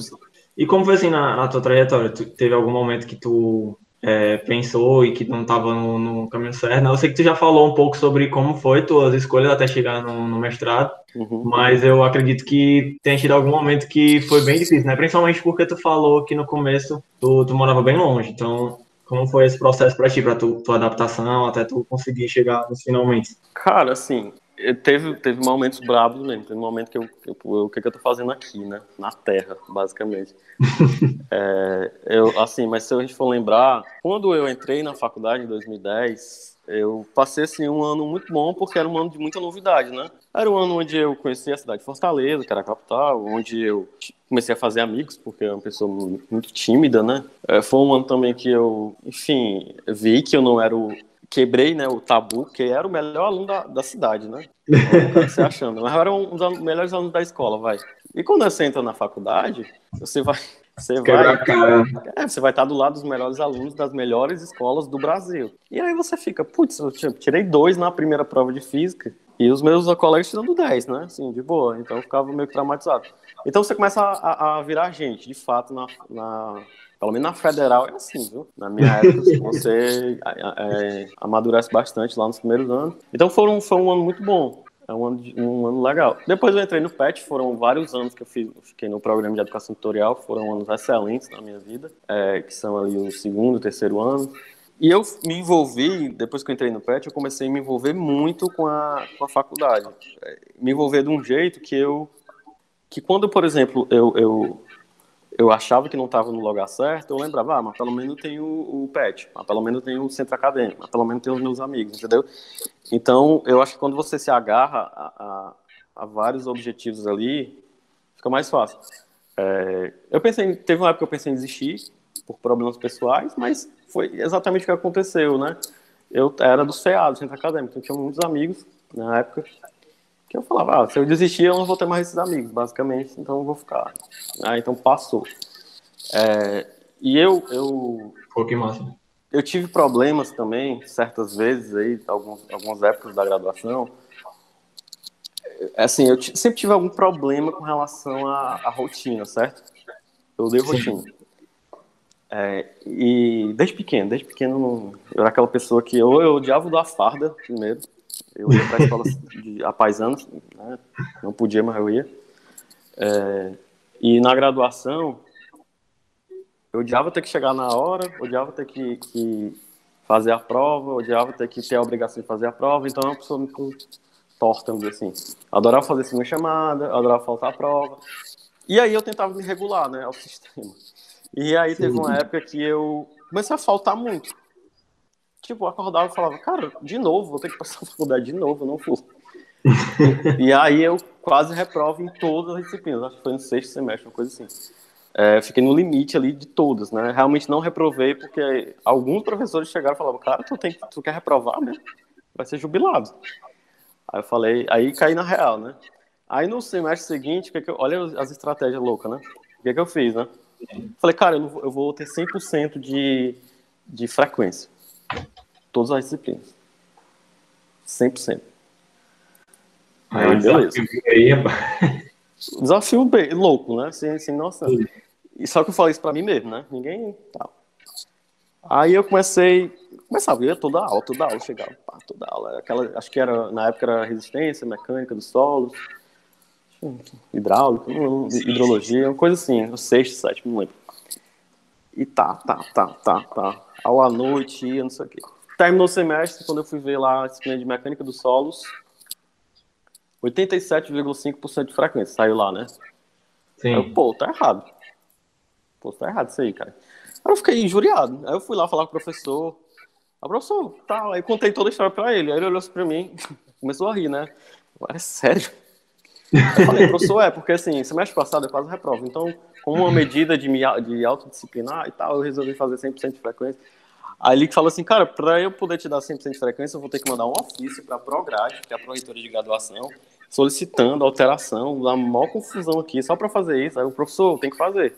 E como foi assim na, na tua trajetória? Tu, teve algum momento que tu é, pensou e que não estava no, no, caminho certo. Né? Eu sei que tu já falou um pouco sobre como foi tuas escolhas até chegar no, no mestrado, uhum. mas eu acredito que tem tido algum momento que foi bem difícil, né? Principalmente porque tu falou que no começo tu, tu morava bem longe, então como foi esse processo para ti, para tu, tua adaptação, até tu conseguir chegar nos finalmente? Cara, assim, teve, teve momentos bravos mesmo. Teve um momento que eu, eu, o que, que eu tô fazendo aqui, né? Na Terra, basicamente. é, eu, assim, mas se a gente for lembrar, quando eu entrei na faculdade em 2010, eu passei assim, um ano muito bom, porque era um ano de muita novidade, né? Era um ano onde eu conheci a cidade de Fortaleza, que era a capital, onde eu comecei a fazer amigos, porque eu era uma pessoa muito tímida, né? É, foi um ano também que eu, enfim, vi que eu não era o quebrei né, o tabu, que era o melhor aluno da, da cidade, né? Você achando. Mas era um dos melhores alunos da escola, vai. E quando você entra na faculdade, você vai. Você vai, é, você vai estar do lado dos melhores alunos das melhores escolas do Brasil. E aí você fica, putz, eu tirei dois na primeira prova de física. E os meus colegas tirando 10, né? Assim, de boa. Então eu ficava meio que traumatizado. Então você começa a, a virar gente, de fato, na, na, pelo menos na federal é assim, viu? Na minha época, você é, é, amadurece bastante lá nos primeiros anos. Então foram, foi um ano muito bom. É um ano, um ano legal. Depois eu entrei no PET, foram vários anos que eu fiz, fiquei no programa de educação tutorial, foram anos excelentes na minha vida, é, que são ali o segundo, terceiro ano. E eu me envolvi, depois que eu entrei no PET, eu comecei a me envolver muito com a, com a faculdade. É, me envolver de um jeito que eu. que quando, por exemplo, eu, eu, eu achava que não estava no lugar certo, eu lembrava, ah, mas pelo menos tem o, o PET, mas pelo menos tem o centro acadêmico, mas pelo menos tem os meus amigos, entendeu? Então, eu acho que quando você se agarra a, a, a vários objetivos ali, fica mais fácil. É, eu pensei, teve uma época que eu pensei em desistir por problemas pessoais, mas foi exatamente o que aconteceu, né? Eu era do CA, do Centro Acadêmico, então tinha muitos amigos na época que eu falava, ah, se eu desistir eu não vou ter mais esses amigos, basicamente, então eu vou ficar. Ah, então passou. É, e eu, eu... Pô, que massa. Eu tive problemas também, certas vezes aí, alguns, algumas épocas da graduação, assim, eu sempre tive algum problema com relação à, à rotina, certo? Eu odeio rotina. É, e desde pequeno, desde pequeno, eu era aquela pessoa que ou eu odiava da farda primeiro, eu ia para a escola de apaisanos, né? não podia, mas eu ia. É, e na graduação, eu odiava ter que chegar na hora, odiava ter que, que, fazer a prova, odiava ter que ter a obrigação de fazer a prova, então é uma pessoa muito torta, vamos dizer assim. Adorava fazer segunda chamada, adorava faltar a prova. E aí eu tentava me regular, né, ao sistema. E aí teve uma época que eu comecei a faltar muito. Tipo, acordava e falava, cara, de novo, vou ter que passar a faculdade de novo, não fui. e, aí eu quase reprovo em todas as disciplinas, acho que foi no sexto semestre, uma coisa assim. É, fiquei no limite ali de todas, né? Realmente não reprovei porque alguns professores chegaram e falavam, cara, tu, tem, tu quer reprovar mesmo? Vai ser jubilado. Aí eu falei, aí caí na real, né? Aí no semestre seguinte, que que eu, olha as estratégias loucas, né? O que, que eu fiz, né? Falei, cara, eu, vou, eu vou ter 100% de, de frequência. Todas as disciplinas. 100%. Aí, aí beleza. Aí é... Desafio bem, louco, né? Sem, sem noção. E só que eu falei isso pra mim mesmo, né? Ninguém. Tá. Aí eu comecei. Começava, eu ia toda aula, toda aula, chegava, pá, toda aula. Aquela, acho que era, na época era resistência, mecânica do solo hidráulica, hidrologia, uma coisa assim, o sexto, sétimo, não lembro. E tá, tá, tá, tá, tá. Aula à noite, não sei o quê. Terminou o semestre, quando eu fui ver lá a disciplina de mecânica dos solos, 87,5% de frequência, saiu lá, né? Sim. Aí eu, pô, tá errado. Pô, tá errado isso aí, cara. Aí eu fiquei injuriado. Aí eu fui lá falar com o professor. A professor, tá, aí contei toda a história pra ele. Aí ele olhou assim pra mim, começou a rir, né? É sério? Eu falei, professor, é, porque assim, semestre passado eu quase reprovo. Então, como uma medida de, me, de autodisciplinar e tal, eu resolvi fazer 100% de frequência. Aí ele falou assim, cara, para eu poder te dar 100% de frequência, eu vou ter que mandar um ofício para a Prograde, que é a Proreitora de Graduação, solicitando alteração, dá maior confusão aqui, só para fazer isso. Aí o professor tem que fazer.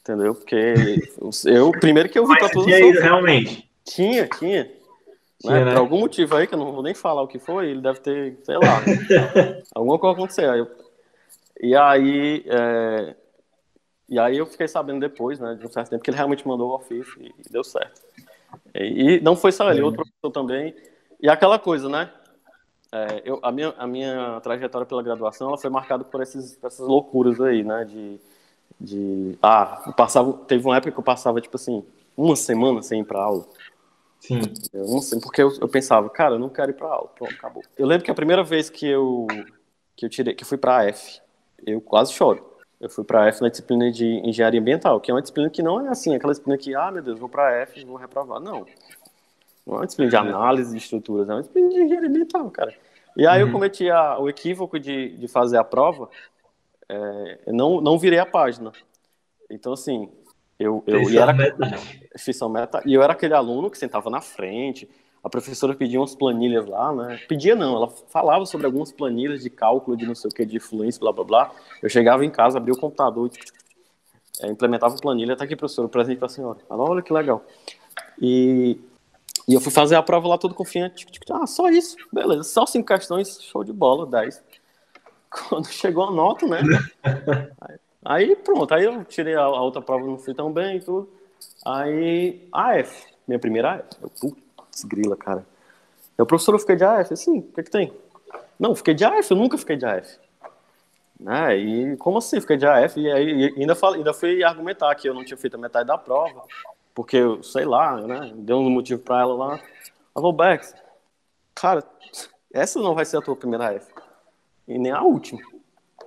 Entendeu? Porque eu, primeiro que eu vi para todos os. Tinha realmente? Tinha, tinha. Né? né? Por algum motivo aí, que eu não vou nem falar o que foi, ele deve ter, sei lá, alguma coisa aconteceu. Aí eu... E aí, é... e aí eu fiquei sabendo depois, né, de um certo tempo, que ele realmente mandou o ofício e, e deu certo. E, e, não foi só ele, é. outro professor também. E aquela coisa, né? É, eu, a, minha, a minha trajetória pela graduação ela foi marcada por esses, essas loucuras aí, né? De, de ah, passava, teve uma época que eu passava tipo assim uma semana sem ir para aula. Sim. Eu não sei, porque eu, eu pensava, cara, eu não quero ir para aula, pronto, acabou. Eu lembro que a primeira vez que eu que eu tirei, que eu fui para a F, eu quase choro. Eu fui para a F na disciplina de engenharia ambiental, que é uma disciplina que não é assim, aquela disciplina que, ah, meu Deus, vou para a F vou reprovar. Não. Não é uma disciplina de análise de estruturas, é uma disciplina de engenharia ambiental, cara. E aí uhum. eu cometi a, o equívoco de, de fazer a prova, é, não, não virei a página. Então, assim, eu, eu e era, fiz meta, e eu era aquele aluno que sentava na frente, a professora pedia umas planilhas lá, né? Pedia não, ela falava sobre algumas planilhas de cálculo de não sei o que, de fluência, blá blá blá. Eu chegava em casa, abria o computador, é, implementava a planilha, tá aqui, professor, presente para a senhora. Ela, olha que legal. E, E eu fui fazer a prova lá todo confiante. Ah, só isso. Beleza, só cinco questões, show de bola, 10. Quando chegou a nota, né? Aí, aí pronto, aí eu tirei a, a, outra prova, não fui tão bem e tudo. Aí, AF, minha primeira AF. Eu, putz, grila, cara. Eu, professor, eu fiquei de AF. Sim, o que que tem? Não, fiquei de AF, eu nunca fiquei de AF. Né? E como assim, fiquei de AF? E aí ainda, falei, ainda fui argumentar que eu não tinha feito a metade da prova, porque, sei lá, né? Deu um motivo para ela lá. Ela falou, Bex, cara, essa não vai ser a tua primeira F. E nem a última.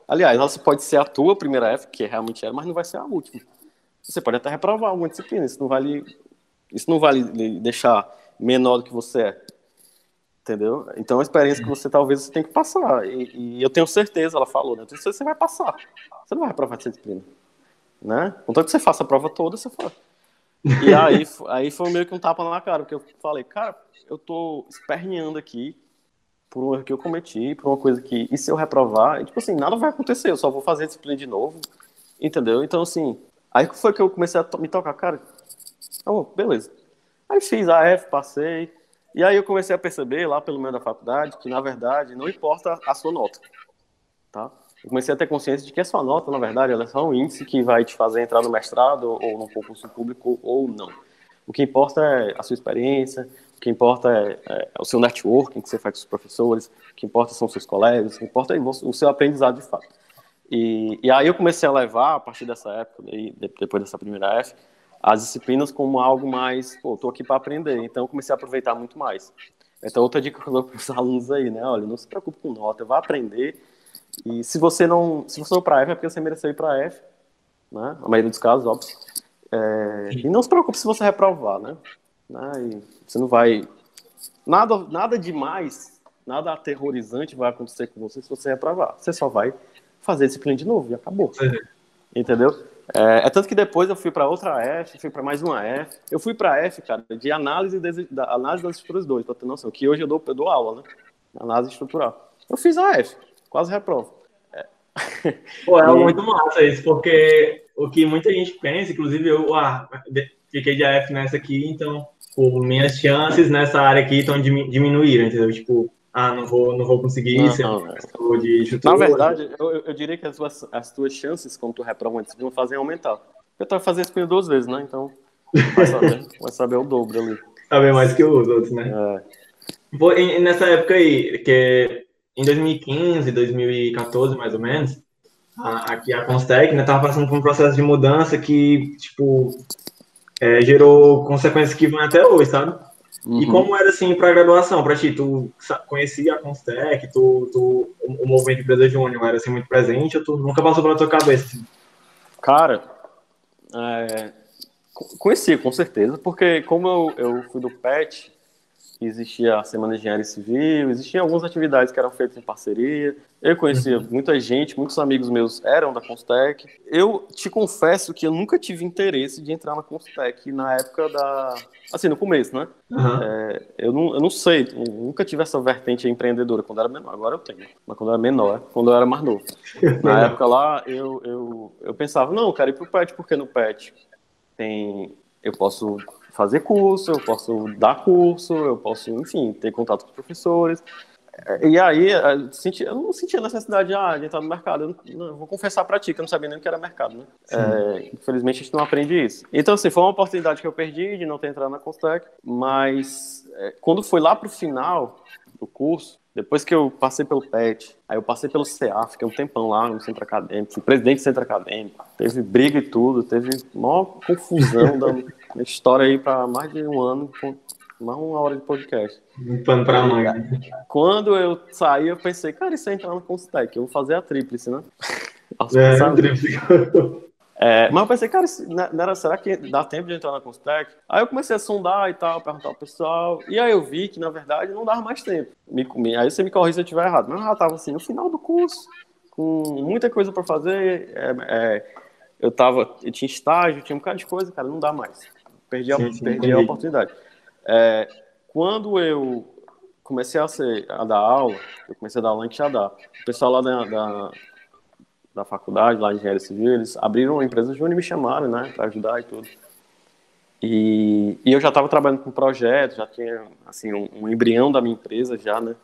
Aliás, ela pode ser a tua primeira F, que realmente era, mas não vai ser a última. Você pode até reprovar alguma disciplina, isso não vai lhe, isso não vai lhe deixar menor do que você é. Entendeu? Então, a experiência que você talvez você tem que passar. E, e eu tenho certeza, ela falou, né? Eu tenho certeza que você vai passar. Você não vai reprovar essa disciplina. Né? Contanto que você faça a prova toda, você fala. E aí, aí foi meio que um tapa na cara, porque eu falei, cara, eu tô esperneando aqui por um erro que eu cometi, por uma coisa que, e se eu reprovar? E, tipo assim, nada vai acontecer, eu só vou fazer a disciplina de novo, entendeu? Então, assim, aí foi que eu comecei a me tocar, cara, oh, beleza. Aí fiz a F, passei, e aí eu comecei a perceber lá pelo meio da faculdade que, na verdade, não importa a sua nota, tá? Eu comecei a ter consciência de que a sua nota, na verdade, ela é só um índice que vai te fazer entrar no mestrado ou no concurso público ou não. O que importa é a sua experiência, o que importa é, é, o seu networking que você faz com os professores, o que importa são seus colegas, o que importa é o seu aprendizado de fato. E, e aí eu comecei a levar, a partir dessa época, depois dessa primeira F, as disciplinas como algo mais, pô, tô aqui para aprender, então comecei a aproveitar muito mais. Então, outra dica que eu dou para os alunos aí, né? Olha, não se preocupe com nota, vá aprender. E se você não, se você for para F, é porque você mereceu ir para F, né? A maioria dos casos, óbvio. É, e não se preocupe se você reprovar, né? né? Você não vai. Nada, nada demais, nada aterrorizante vai acontecer com você se você reprovar. Você só vai fazer disciplina de novo e acabou. Uhum. Entendeu? É, é, tanto que depois eu fui para outra F, fui para mais uma F. Eu fui para F, cara, de análise, de, da, análise das estruturas 2, para ter noção, que hoje eu dou, eu dou aula, né? Análise estrutural. Eu fiz a F, quase reprovo. É. Pô, é e... muito massa isso, porque o que muita gente pensa, inclusive eu ah, fiquei de AF nessa aqui, então pô, minhas chances nessa área aqui estão diminuíram, entendeu? Tipo, ah, não vou, não vou conseguir não, ser não, de. Na verdade, eu, eu diria que as tuas, as tuas chances, quando tu reprova uma disciplina, fazem aumentar. Eu tava fazendo disciplina duas vezes, né? Então, vai saber, vai saber o dobro ali. Saber mais que os outros, né? É. Pô, e, nessa época aí, que em 2015, 2014, mais ou menos, a, aqui a Constec, né, tava passando por um processo de mudança que, tipo, é, gerou consequências que vão até hoje, sabe? Uhum. E como era assim para graduação, para ti, tu conhecia a Constec, tu, tu, o movimento Empresa Júnior era assim muito presente, ou tu nunca passou pela tua cabeça? Assim? Cara, é, conhecia com certeza, porque como eu, eu fui do PET, existia a Semana de Engenharia Civil, existiam algumas atividades que eram feitas em parceria. Eu conhecia uhum. muita gente, muitos amigos meus eram da Constec. Eu te confesso que eu nunca tive interesse de entrar na Constec na época da. Assim, no começo, né? Uhum. É, eu, não, eu não sei, eu nunca tive essa vertente empreendedora quando era menor. Agora eu tenho, mas quando eu era menor, quando eu era mais novo. Na época lá, eu, eu, eu pensava, não, eu quero ir pro PET, porque no PET tem. Eu posso fazer curso, eu posso dar curso, eu posso, enfim, ter contato com os professores. E aí, eu, senti, eu não sentia necessidade ah, de entrar no mercado. Eu, não, eu vou confessar para ti que eu não sabia nem o que era mercado, né? É, infelizmente, a gente não aprende isso. Então, assim, foi uma oportunidade que eu perdi de não ter entrado na Constec, mas é, quando foi lá para o final do curso, depois que eu passei pelo PET, aí eu passei pelo CA, fiquei um tempão lá no centro acadêmico, fui presidente do centro acadêmico, teve briga e tudo, teve maior confusão da história aí para mais de um ano, mais uma hora de podcast. Um pano pra mãe. Quando eu saí, eu pensei, cara, isso é entrar no Constec, eu vou fazer a tríplice, né? é, a tríplice. É, mas eu pensei, cara, não era, será que dá tempo de entrar na Constec? Aí eu comecei a sondar e tal, perguntar ao pessoal, e aí eu vi que, na verdade, não dava mais tempo. Me, me, aí você me corrija se eu estiver errado, mas eu já estava assim, no final do curso, com muita coisa para fazer, é, é, eu, tava, eu tinha estágio, tinha um bocado de coisa, cara, não dá mais. Perdi a, sim, sim, perdi a oportunidade. É, quando eu comecei a, ser, a dar aula, eu comecei a dar aula em Quixadá, o pessoal lá da, da da faculdade, lá em Engenharia Civil, eles abriram uma empresa júnior e me chamaram, né, para ajudar e tudo. E, e eu já estava trabalhando com projetos, já tinha assim um, um, embrião da minha empresa já, né?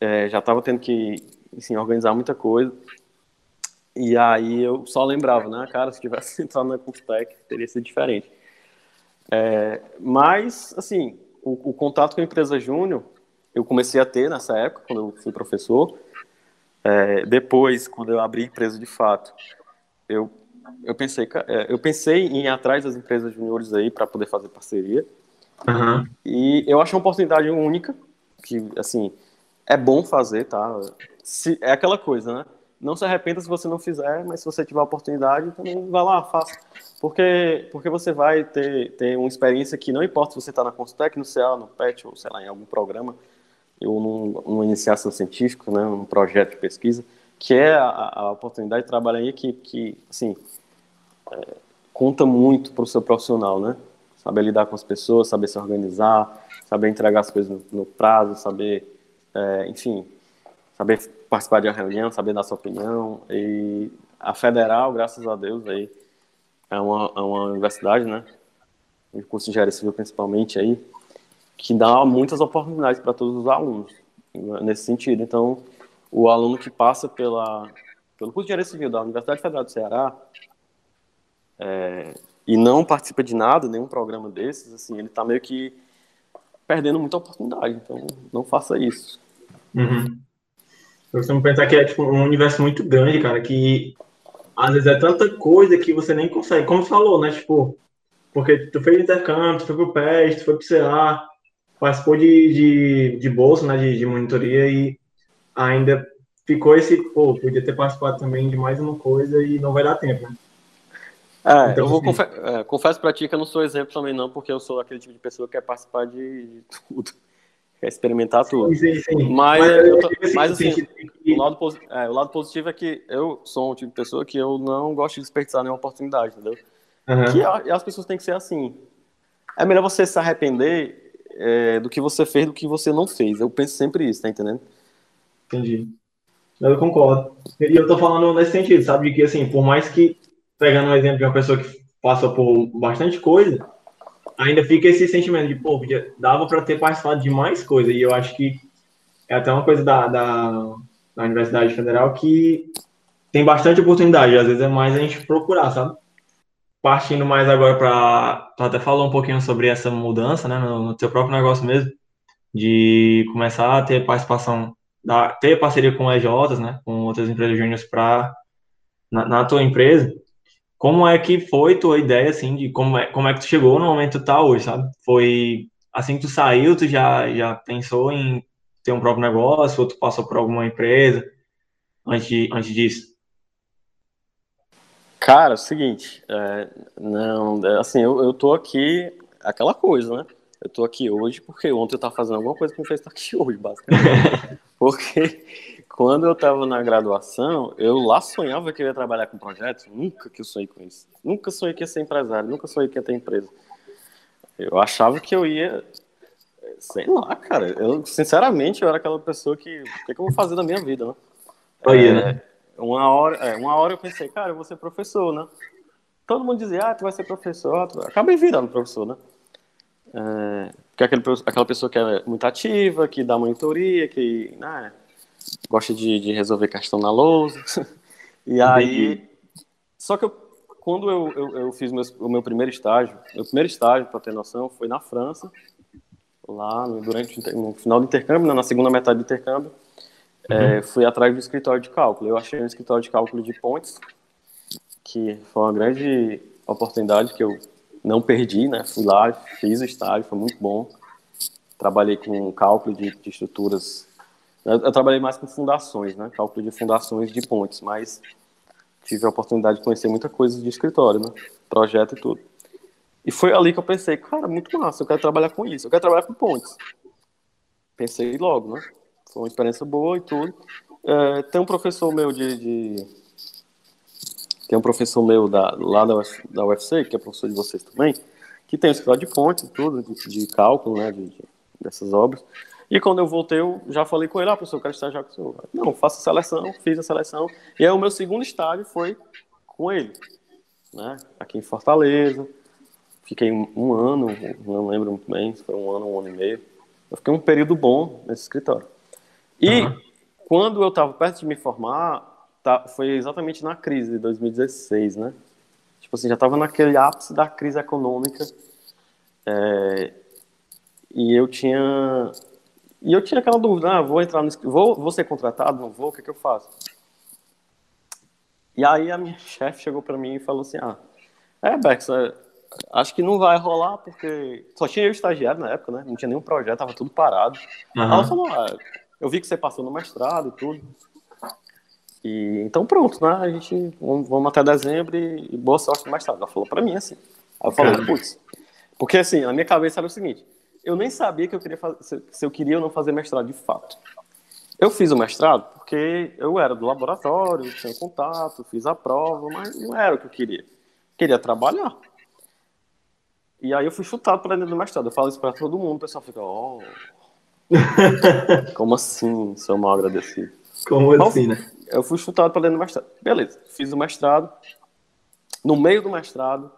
É, já estava tendo que assim, organizar muita coisa. E aí eu só lembrava, né, cara, se tivesse entrado na Computec, teria sido diferente. É, mas, assim, o, o, contato com a empresa júnior eu comecei a ter nessa época, quando eu fui professor. É, depois, quando eu abri a empresa de fato, eu, eu, pensei, é, eu pensei em ir atrás das empresas juniores aí para poder fazer parceria. Uhum. E eu achei uma oportunidade única, que, assim, é bom fazer, tá? Se, é aquela coisa, né? Não se arrependa se você não fizer, mas se você tiver a oportunidade, também vá lá, faça. Porque, porque você vai ter, ter uma experiência que não importa se você está na Constec, no CA, no PET, ou sei lá, em algum programa, num, numa iniciação científica, né, num projeto de pesquisa, que é a, a oportunidade de trabalhar aí que, que assim, é, conta muito para o seu profissional, né? Saber lidar com as pessoas, saber se organizar, saber entregar as coisas no, no prazo, saber, é, enfim, saber participar de uma reunião, saber dar sua opinião. E a federal, graças a Deus, aí é uma, é uma universidade, né? O curso de engenharia civil principalmente aí, que dá muitas oportunidades para todos os alunos nesse sentido. Então, o aluno que passa pela, pelo curso de engenharia civil da Universidade Federal do Ceará é, e não participa de nada, nenhum programa desses, assim, ele está meio que perdendo muita oportunidade. Então, não faça isso. Uhum. Eu costumo pensar que é tipo, um universo muito grande, cara, que às vezes é tanta coisa que você nem consegue. Como falou, né? Tipo, porque tu fez intercâmbio, tu foi pro PES, tu foi pro CA, participou de, de, de bolsa, né? De, de monitoria e ainda ficou esse, pô, podia ter participado também de mais uma coisa e não vai dar tempo, né? É, então, eu vou assim, confe é, confesso pra ti que eu não sou exemplo também não, porque eu sou aquele tipo de pessoa que quer participar de, de tudo quer experimentar tudo. Sim, sim, sim. Mas, mas, tô, mas assim, que... o, lado, é, o lado positivo é que eu sou um tipo de pessoa que eu não gosto de desperdiçar nenhuma oportunidade, entendeu? Uhum. Que as pessoas têm que ser assim. É melhor você se arrepender é, do que você fez do que você não fez. Eu penso sempre isso, tá entendendo? Entendi. Eu concordo. E eu tô falando nesse sentido, sabe? De que, assim, por mais que, pegando um exemplo de uma pessoa que passou por bastante coisa, ainda fica esse sentimento de, pô, podia, dava para ter participado de mais coisa. E eu acho que é até uma coisa da, da, da Universidade Federal que tem bastante oportunidade. Às vezes é mais a gente procurar, sabe? Partindo mais agora para. Até falou um pouquinho sobre essa mudança, né, no, no teu próprio negócio mesmo, de começar a ter participação, da, ter parceria com EJs, né, com outras empresas júniores para na, na tua empresa. Como é que foi tua ideia, assim, de como é, como é que tu chegou no momento que tu tá hoje, sabe? Foi assim que tu saiu, tu já, já pensou em ter um próprio negócio, ou tu passou por alguma empresa antes, antes disso? Cara, é o seguinte, é, não, é, assim, eu, eu tô aqui, aquela coisa, né? Eu tô aqui hoje porque ontem eu tava fazendo alguma coisa que me fez estar aqui hoje, basicamente. porque quando eu estava na graduação, eu lá sonhava que eu ia trabalhar com projetos. Nunca que eu sonhei com isso. Nunca sonhei que ia ser empresário. Nunca sonhei que ia ter empresa. Eu achava que eu ia. Sei lá, cara. Eu, sinceramente, eu era aquela pessoa que. O que, é que eu vou fazer da minha vida, né? Aí, é, né? Uma hora, é, uma hora eu pensei, cara, eu vou ser professor, né? Todo mundo dizia, ah, tu vai ser professor. Tu... Acabei virando professor, né? É, porque aquele, aquela pessoa que é muito ativa, que dá monitoria, que. Né, gosta de, de resolver questão na lousa. e aí. Só que eu, quando eu, eu, eu fiz meu, o meu primeiro estágio, meu primeiro estágio, para ter noção, foi na França, lá no, durante no final do intercâmbio, né, na segunda metade do intercâmbio. Uhum. É, fui atrás do escritório de cálculo. Eu achei um escritório de cálculo de pontes, que foi uma grande oportunidade que eu não perdi, né? Fui lá, fiz o estágio, foi muito bom. Trabalhei com cálculo de, de estruturas eu, eu, trabalhei mais com fundações, né? Cálculo de fundações de pontes, mas tive a oportunidade de conhecer muita coisa de escritório, né? Projeto e tudo. E foi ali que eu pensei, cara, muito massa, eu quero trabalhar com isso, eu quero trabalhar com pontes. Pensei logo, né? Foi uma experiência boa e tudo. É, tem um professor meu de, de, Tem um professor meu da, lá da, Uf, da UFC, que é professor de vocês também, que tem um escritório de pontes e tudo, de, de cálculo, né? De, de, dessas obras. E quando eu voltei, eu já falei com ele, ah, professor, eu quero estagiar com o senhor. Não, faça a seleção, fiz a seleção. E aí o meu segundo estágio foi com ele, né? Aqui em Fortaleza. fiquei um ano, não lembro muito bem, foi um ano, um ano e meio. Eu fiquei um período bom nesse escritório. E uhum. quando eu estava perto de me formar, tá, foi exatamente na crise de 2016, né? Tipo assim, já estava naquele ápice da crise econômica. É, e eu tinha e eu tinha aquela dúvida, ah, vou entrar no vou, vou ser contratado, não vou, o que, é que eu faço? E aí a minha chefe chegou para mim e falou assim, ah, é, Bex, é, acho que não vai rolar porque só tinha eu estagiário na época, né? Não tinha nenhum projeto, tava tudo parado. Uhum. Aí ela falou, ah, eu vi que você passou no mestrado e tudo. E então pronto, né? A gente vamos até dezembro e, boa sorte no mestrado. Ela falou para mim assim. Aí eu falei, putz. Porque assim, na minha cabeça era o seguinte, eu nem sabia que eu queria fazer, se eu queria ou não fazer mestrado de fato. Eu fiz o mestrado porque eu era do laboratório, tinha contato, fiz a prova, mas não era o que eu queria. Queria trabalhar. E aí eu fui chutado para dentro do mestrado. Eu falo isso para todo mundo, o pessoal fica, oh, como assim, sou mal agradecido. Como assim, né? Eu fui chutado para dentro do mestrado. Beleza, fiz o mestrado. No meio do mestrado,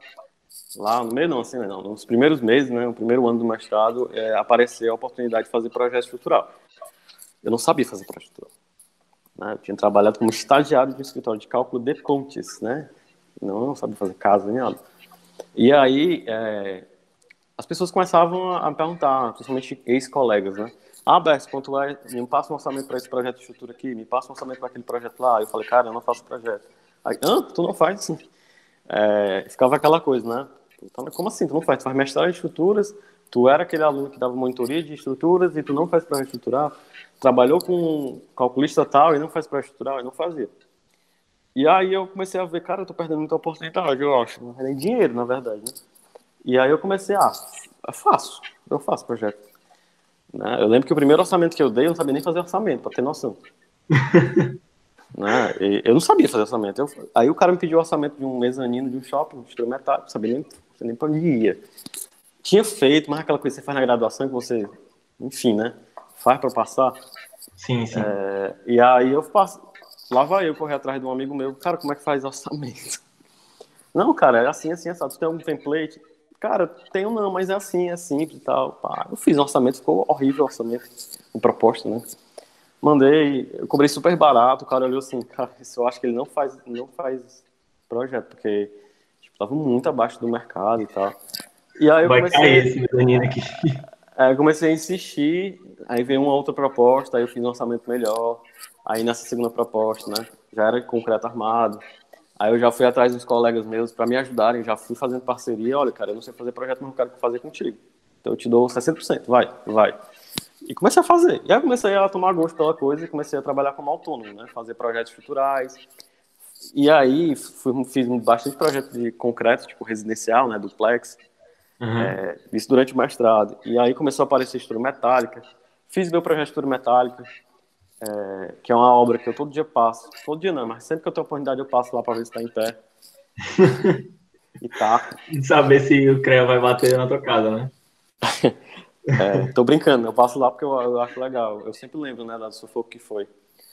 lá no meio não, assim, não, nos primeiros meses, né, no primeiro ano do mestrado, é, apareceu a oportunidade de fazer projeto estrutural. Eu não sabia fazer projeto estrutural. Né? Eu tinha trabalhado como estagiário de um escritório de cálculo de pontes, né? Não, não sabia fazer casa nem nada. E aí, é, as pessoas começavam a perguntar, principalmente ex-colegas, né? Ah, Bex, quanto é? Me passa um orçamento para esse projeto de estrutura aqui, me passa um orçamento para aquele projeto lá. Eu falei, cara, eu não faço projeto. Aí, ah, tu não faz? É, ficava aquela coisa, né? Então, como assim? Tu não faz? Tu faz mestrado em estruturas, tu era aquele aluno que dava monitoria de estruturas e tu não faz projeto estrutural. Trabalhou com calculista tal e não faz projeto estrutural, e não fazia. E aí eu comecei a ver, cara, eu tô perdendo muita oportunidade, eu acho. Não é dinheiro, na verdade, né? E aí eu comecei, ah, eu faço, eu faço projeto. Né? Eu lembro que o primeiro orçamento que eu dei, eu não sabia nem fazer orçamento, para ter noção. né? Eu não sabia fazer orçamento. Eu, aí o cara me pediu orçamento de um mezanino de um shopping, de metálico, não sabia nem, nem para onde ia. Tinha feito, mas aquela coisa que você faz na graduação que você, enfim, né? Faz para passar. Sim, sim. É, e aí eu passo, lá vai eu correr atrás de um amigo meu, cara, como é que faz orçamento? Não, cara, é assim, assim, sabe? Tu tem algum template? Cara, tenho não, mas é assim, é simples e tal. Pá. Eu fiz um orçamento, ficou horrível o orçamento, o proposta, né? Mandei, eu cobrei super barato, o cara olhou assim, cara, isso eu acho que ele não faz, não faz projeto, porque tipo, tava muito abaixo do mercado e tal. E aí eu Vai comecei. Esse aqui. Aí eu comecei a insistir, aí veio uma outra proposta, aí eu fiz um orçamento melhor. Aí nessa segunda proposta, né, já era concreto armado. Aí eu já fui atrás dos colegas meus para me ajudarem, já fui fazendo parceria. Olha, cara, eu não sei fazer projeto, mas eu quero fazer contigo. Então eu te dou 60%, vai, vai. E comecei a fazer. E aí comecei a tomar gosto pela coisa e comecei a trabalhar como autônomo, né? Fazer projetos estruturais. E aí fui, fiz bastante projeto de concreto, tipo residencial, né? Duplex. Uhum. É, isso durante o mestrado. E aí começou a aparecer estrutura metálica. Fiz meu projeto de estrutura metálica é, que é uma obra que eu todo dia passo. Todo dia não, mas sempre que eu tenho oportunidade eu passo lá para ver se está em pé. e tá. E saber se o CREA vai bater na tua casa, né? é, tô brincando, eu passo lá porque eu, eu, acho legal. Eu sempre lembro, né, do sufoco que foi.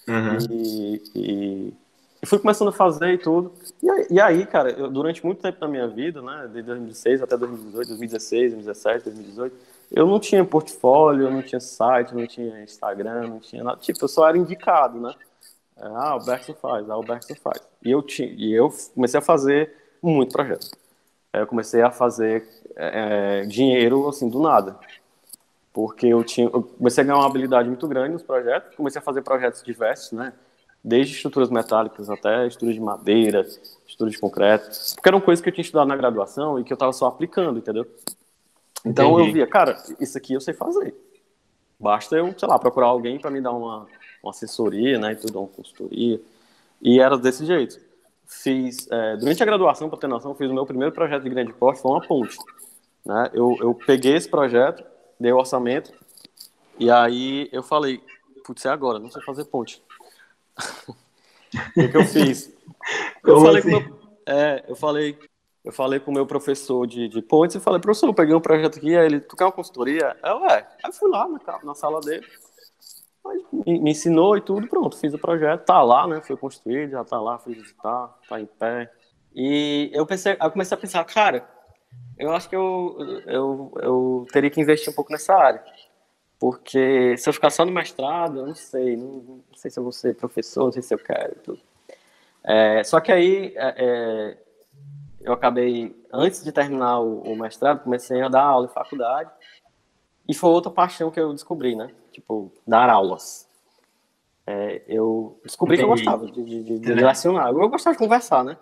Uhum. E, e, e, fui começando a fazer e tudo. E, e aí, cara, eu, durante muito tempo da minha vida, né, de 2006 até 2018, 2016, 2017, 2018, eu não tinha portfólio, não tinha site, não tinha Instagram, não tinha nada. Tipo, eu só era indicado, né? Ah, o Bergson faz, ah, o Bergson faz. E eu, tinha, e eu comecei a fazer muito projeto. Eu comecei a fazer é, dinheiro, assim, do nada. Porque eu, tinha, eu comecei a ganhar uma habilidade muito grande nos projetos, comecei a fazer projetos diversos, né? Desde estruturas metálicas até estruturas de madeira, estruturas de concreto. Porque eram coisas que eu tinha estudado na graduação e que eu estava só aplicando, entendeu? Então Entendi. eu via, cara, isso aqui eu sei fazer. Basta eu, sei lá, procurar alguém para me dar uma, uma assessoria, né, e tudo, uma consultoria. E era desse jeito. Fiz, é, durante a graduação, para ter noção, fiz o meu primeiro projeto de grande porte, foi uma ponte. Né? Eu, eu peguei esse projeto, dei o orçamento, e aí eu falei, putz, é agora, não sei fazer ponte. o que, que eu fiz? Eu falei, assim? meu, é, eu falei, eu falei com o meu professor de, de pontes e falei, professor, eu peguei um projeto aqui, aí ele, tu quer uma consultoria? Eu, é. Aí fui lá na, na sala dele, me, me, ensinou e tudo, pronto, fiz o projeto, tá lá, né, foi construído, já tá lá, fui visitar, tá em pé. E eu pensei, eu comecei a pensar, cara, eu acho que eu, eu, eu teria que investir um pouco nessa área. Porque se eu ficar só no mestrado, eu não sei, não, não sei se eu vou ser professor, não sei se eu quero tudo. É, só que aí é, é, eu acabei, antes de terminar o, o, mestrado, comecei a dar aula em faculdade. E foi outra paixão que eu descobri, né? Tipo, dar aulas. É, eu descobri Entendi. que eu gostava de, de, de, de relacionar. Eu gostava de conversar, né?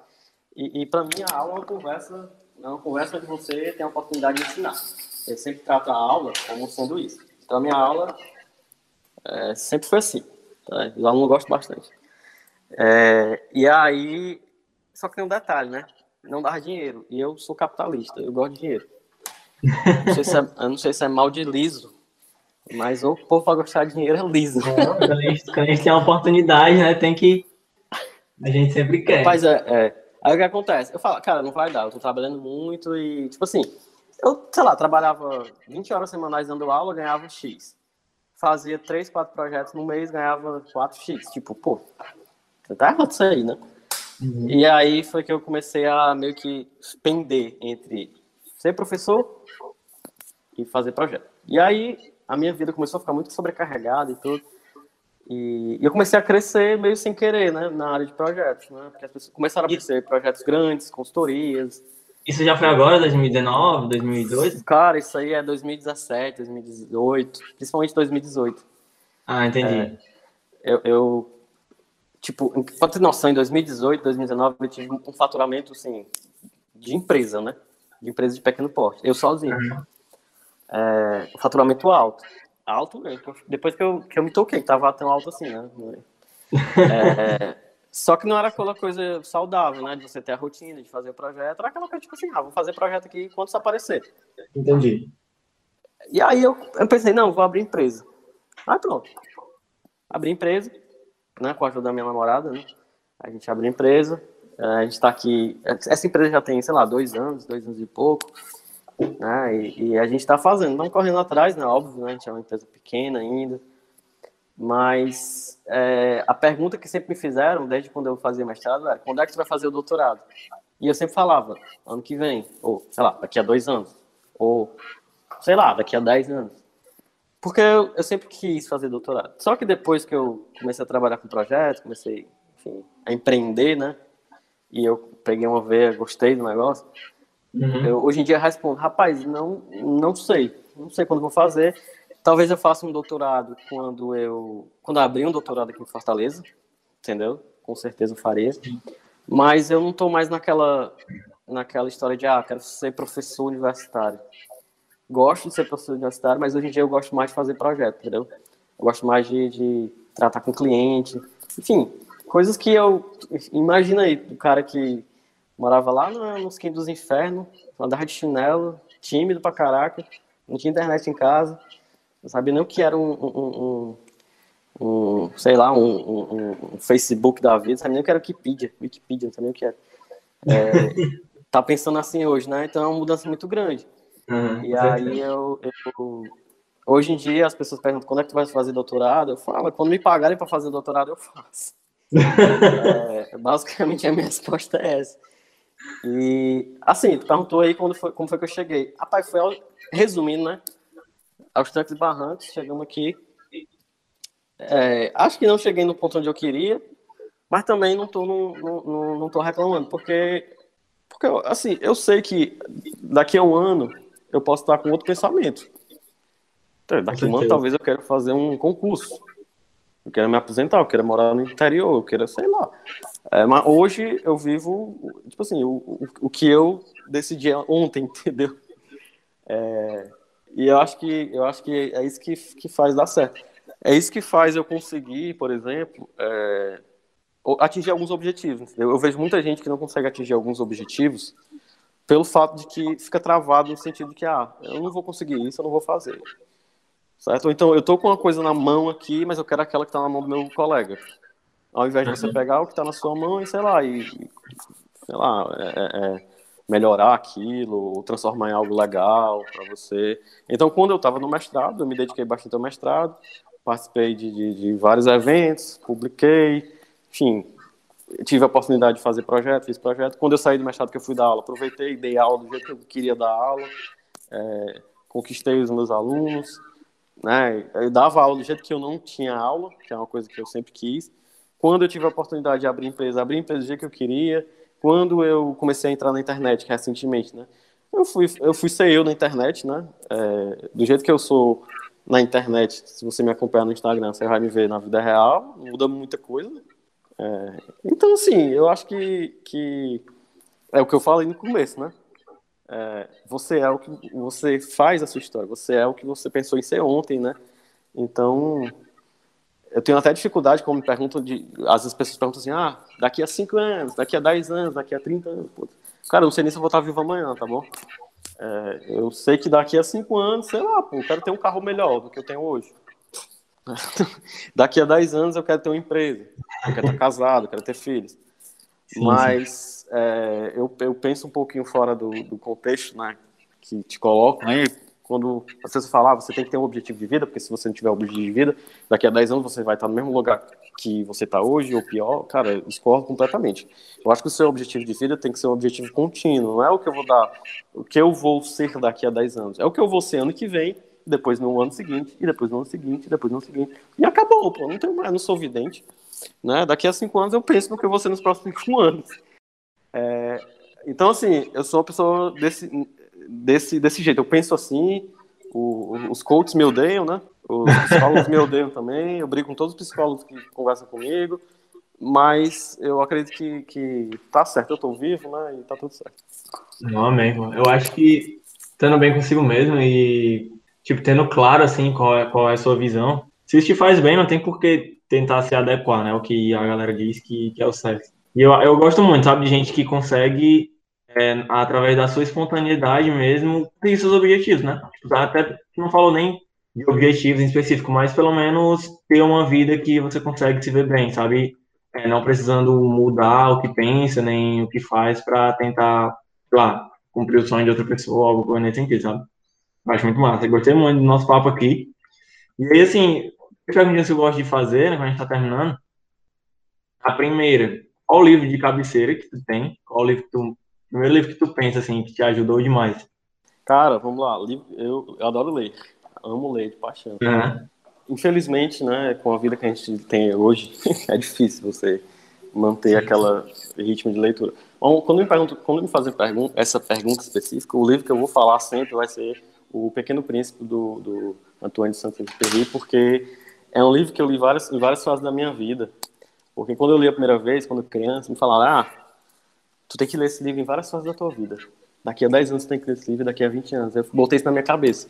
E, e para mim a aula é uma conversa, é uma conversa que você tem a oportunidade de ensinar. Eu sempre trato a aula como sendo isso. Então a minha aula é, sempre foi assim. Tá? Os alunos gostam bastante. É, e aí, só que tem um detalhe, né? Não dá dinheiro. E eu sou capitalista, eu gosto de dinheiro. Não sei se é, eu não sei se é mal de liso, mas o povo para gostar de dinheiro é liso. Não, quando, a gente, quando a gente tem uma oportunidade, né? Tem que. A gente sempre quer. Mas é, é. Aí o que acontece? Eu falo, cara, não vai dar, eu tô trabalhando muito e, tipo assim, eu, sei lá, trabalhava 20 horas semanais dando aula, ganhava X. Fazia 3, 4 projetos no mês, ganhava 4X. Tipo, pô, tá errado isso aí, né? Uhum. E aí foi que eu comecei a meio que pender entre ser professor e fazer projeto. E aí a minha vida começou a ficar muito sobrecarregada e tudo. E, eu comecei a crescer meio sem querer, né, na área de projetos, né? Porque as pessoas começaram a aparecer projetos grandes, consultorias. Isso já foi agora, 2019, 2018? Cara, isso aí é 2017, 2018, principalmente 2018. Ah, entendi. É, eu, eu tipo, pra ter noção, em 2018, 2019, eu tive um faturamento, assim, de empresa, né? De empresa de pequeno porte. Eu sozinho. Uhum. É, faturamento alto. Alto mesmo. Depois que eu, que eu me toquei, que tava tão alto assim, né? É, só que não era aquela coisa saudável, né? De você ter a rotina, de fazer o projeto. Era aquela coisa, tipo assim, ah, vou fazer projeto aqui quando isso aparecer. Entendi. E aí eu, eu pensei, não, vou abrir empresa. Aí pronto. Abri empresa né, com a ajuda da minha namorada, né? A gente abriu empresa, é, a gente está aqui. Essa empresa já tem, sei lá, dois anos, dois anos e pouco, né? E, e a gente está fazendo, estamos correndo atrás, né? Óbvio, né? A gente é uma empresa pequena ainda, mas é, a pergunta que sempre me fizeram, desde quando eu fazia mestrado, era: quando é que você vai fazer o doutorado? E eu sempre falava: ano que vem, ou sei lá, daqui a dois anos, ou sei lá, daqui a dez anos. Porque eu, eu, sempre quis fazer doutorado. Só que depois que eu comecei a trabalhar com projetos, comecei enfim, a empreender, né? E eu peguei uma veia, gostei do negócio. Uhum. Eu, hoje em dia respondo, rapaz, não, não sei. Não sei quando vou fazer. Talvez eu faça um doutorado quando eu quando eu abrir um doutorado aqui em Fortaleza, entendeu? Com certeza eu faria. Mas eu não estou mais naquela naquela história de ah, quero ser professor universitário gosto de ser professor universitário, mas hoje em dia eu gosto mais de fazer projeto, entendeu? Eu gosto mais de, de tratar com cliente, enfim, coisas que eu. Imagina aí, o cara que morava lá no, nos quintos dos infernos, andava de chinelo, tímido pra caraca, não tinha internet em casa, não sabia nem o que era um, um, um, um sei lá, um, Facebook da vida, não sabia nem o que era Wikipedia, Wikipedia, não sabia nem o que era. É, tá pensando assim hoje, né? Então é uma mudança muito grande. Uhum, e aí eu, eu, Hoje em dia as pessoas perguntam quando é que tu vai fazer doutorado? Eu falo, quando me pagarem para fazer doutorado, eu faço. é, basicamente a minha resposta é essa. E assim, tu perguntou aí quando foi, como foi que eu cheguei. Rapaz, foi ao, resumindo, né? Aos trancos e barrancos, chegamos aqui. É, acho que não cheguei no ponto onde eu queria, mas também não tô, não, não, não tô reclamando, porque, porque assim, eu sei que daqui a um ano eu posso estar com outro pensamento. Então, daqui a um ano, talvez eu quero fazer um concurso. Eu quero me aposentar, eu quero morar no interior, eu quero, sei lá. É, mas hoje eu vivo, tipo assim, o, o, o que eu decidi ontem, entendeu? É, e eu acho que eu acho que é isso que, que faz dar certo. É isso que faz eu conseguir, por exemplo, é, atingir alguns objetivos. Eu, eu vejo muita gente que não consegue atingir alguns objetivos pelo fato de que fica travado no sentido de que, ah, eu não vou conseguir isso, eu não vou fazer. Certo? Então, eu estou com uma coisa na mão aqui, mas eu quero aquela que está na mão do meu colega. Ao invés de você uhum. pegar o que está na sua mão e, sei lá, e, sei lá, é, é, é, melhorar aquilo, transformar em algo legal para você. Então, quando eu estava no mestrado, eu me dediquei bastante ao mestrado, participei de, de, de vários eventos, publiquei, enfim, tive a oportunidade de fazer projeto, fiz projeto. Quando eu saí do mestrado que eu fui dar aula, aproveitei, dei aula do jeito que eu queria dar aula, é, conquistei os meus alunos, né? Eu dava aula do jeito que eu não tinha aula, que é uma coisa que eu sempre quis. Quando eu tive a oportunidade de abrir empresa, abri empresa do jeito que eu queria. Quando eu comecei a entrar na internet recentemente, né? Eu fui, eu fui ser eu na internet, né? É, do jeito que eu sou na internet, se você me acompanhar no Instagram, você vai me ver na vida real, muda muita coisa. É, então, assim, eu acho que, que é o que eu falei no começo, né? É, você é o que você faz a sua história, você é o que você pensou em ser ontem, né? Então, eu tenho até dificuldade quando me perguntam, de, às vezes as pessoas perguntam assim, ah, daqui a 5 anos, daqui a 10 anos, daqui a 30 anos, cara, eu não sei nem se eu vou estar vivo amanhã, tá bom? É, eu sei que daqui a 5 anos, sei lá, pô, eu quero ter um carro melhor do que eu tenho hoje. Daqui a 10 anos eu quero ter uma empresa, eu quero estar casado, eu quero ter filhos. Sim, Mas. É, eu, eu penso um pouquinho fora do, do contexto né, que te colocam aí. Quando as pessoas falam, ah, você tem que ter um objetivo de vida, porque se você não tiver um objetivo de vida, daqui a 10 anos você vai estar no mesmo lugar que você está hoje, ou pior, cara, eu discordo completamente. Eu acho que o seu objetivo de vida tem que ser um objetivo contínuo, não é o que eu vou dar, o que eu vou ser daqui a 10 anos, é o que eu vou ser ano que vem depois no ano seguinte, e depois no ano seguinte, e depois no ano seguinte. E acabou, pô, não tenho mais, não sou vidente. Né? Daqui a cinco anos eu penso no que eu vou ser nos próximos cinco anos. É, então, assim, eu sou uma pessoa desse, desse, desse jeito. Eu penso assim, o, os coaches me odeiam, né? Os psicólogos me odeiam também. Eu brigo com todos os psicólogos que conversam comigo. Mas eu acredito que, que tá certo, eu tô vivo, né? E tá tudo certo. Não, amém. Eu acho que estando bem consigo mesmo e tipo, tendo claro, assim, qual é, qual é a sua visão. Se isso te faz bem, não tem por que tentar se adequar, né? O que a galera diz que, que é o certo. E eu, eu gosto muito, sabe, de gente que consegue, é, através da sua espontaneidade mesmo, ter seus objetivos, né? Tipo, até não falou nem de objetivos em específico, mas pelo menos ter uma vida que você consegue se ver bem, sabe? É, não precisando mudar o que pensa, nem o que faz para tentar, sei lá, cumprir o sonho de outra pessoa, algo nesse sentido, sabe? Acho muito massa. Gostei muito do nosso papo aqui. E aí, assim, perguntas que eu gosto de fazer, né, quando a gente tá terminando. A primeira, qual o livro de cabeceira que tu tem? Qual o livro que tu. Primeiro livro que tu pensa, assim, que te ajudou demais? Cara, vamos lá. Eu, eu adoro ler. Amo ler de paixão. Uhum. Infelizmente, né, com a vida que a gente tem hoje, é difícil você manter aquele ritmo de leitura. Bom, quando me, pergunto, quando me fazem pergun essa pergunta específica, o livro que eu vou falar sempre vai ser o Pequeno Príncipe do, do Antoine de Saint-Exupéry, porque é um livro que eu li várias, em várias fases da minha vida. Porque quando eu li a primeira vez, quando criança, me falaram, ah, tu tem que ler esse livro em várias fases da tua vida. Daqui a 10 anos tu tem que ler esse livro, daqui a 20 anos. Eu botei isso na minha cabeça.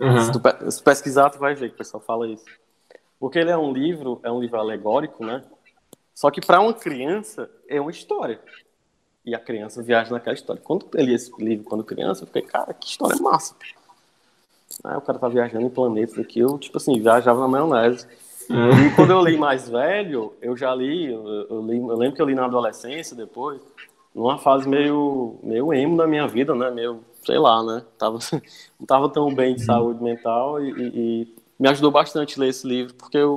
Uhum. Se, tu, se pesquisar, tu vai ver que o pessoal fala isso. Porque ele é um livro, é um livro alegórico, né? Só que para uma criança é uma história. E a criança viaja naquela história. Quando eu li esse livro quando criança, eu fiquei, cara, que história massa. Aí o cara tá viajando em planetas aqui, eu, tipo assim, viajava na maionese. E quando eu li mais velho, eu já li eu, li, eu lembro que eu li na adolescência depois, numa fase meio, meio emo da minha vida, né? Meio, sei lá, né? Tava, não tava tão bem de saúde mental e, e, me ajudou bastante ler esse livro, porque eu,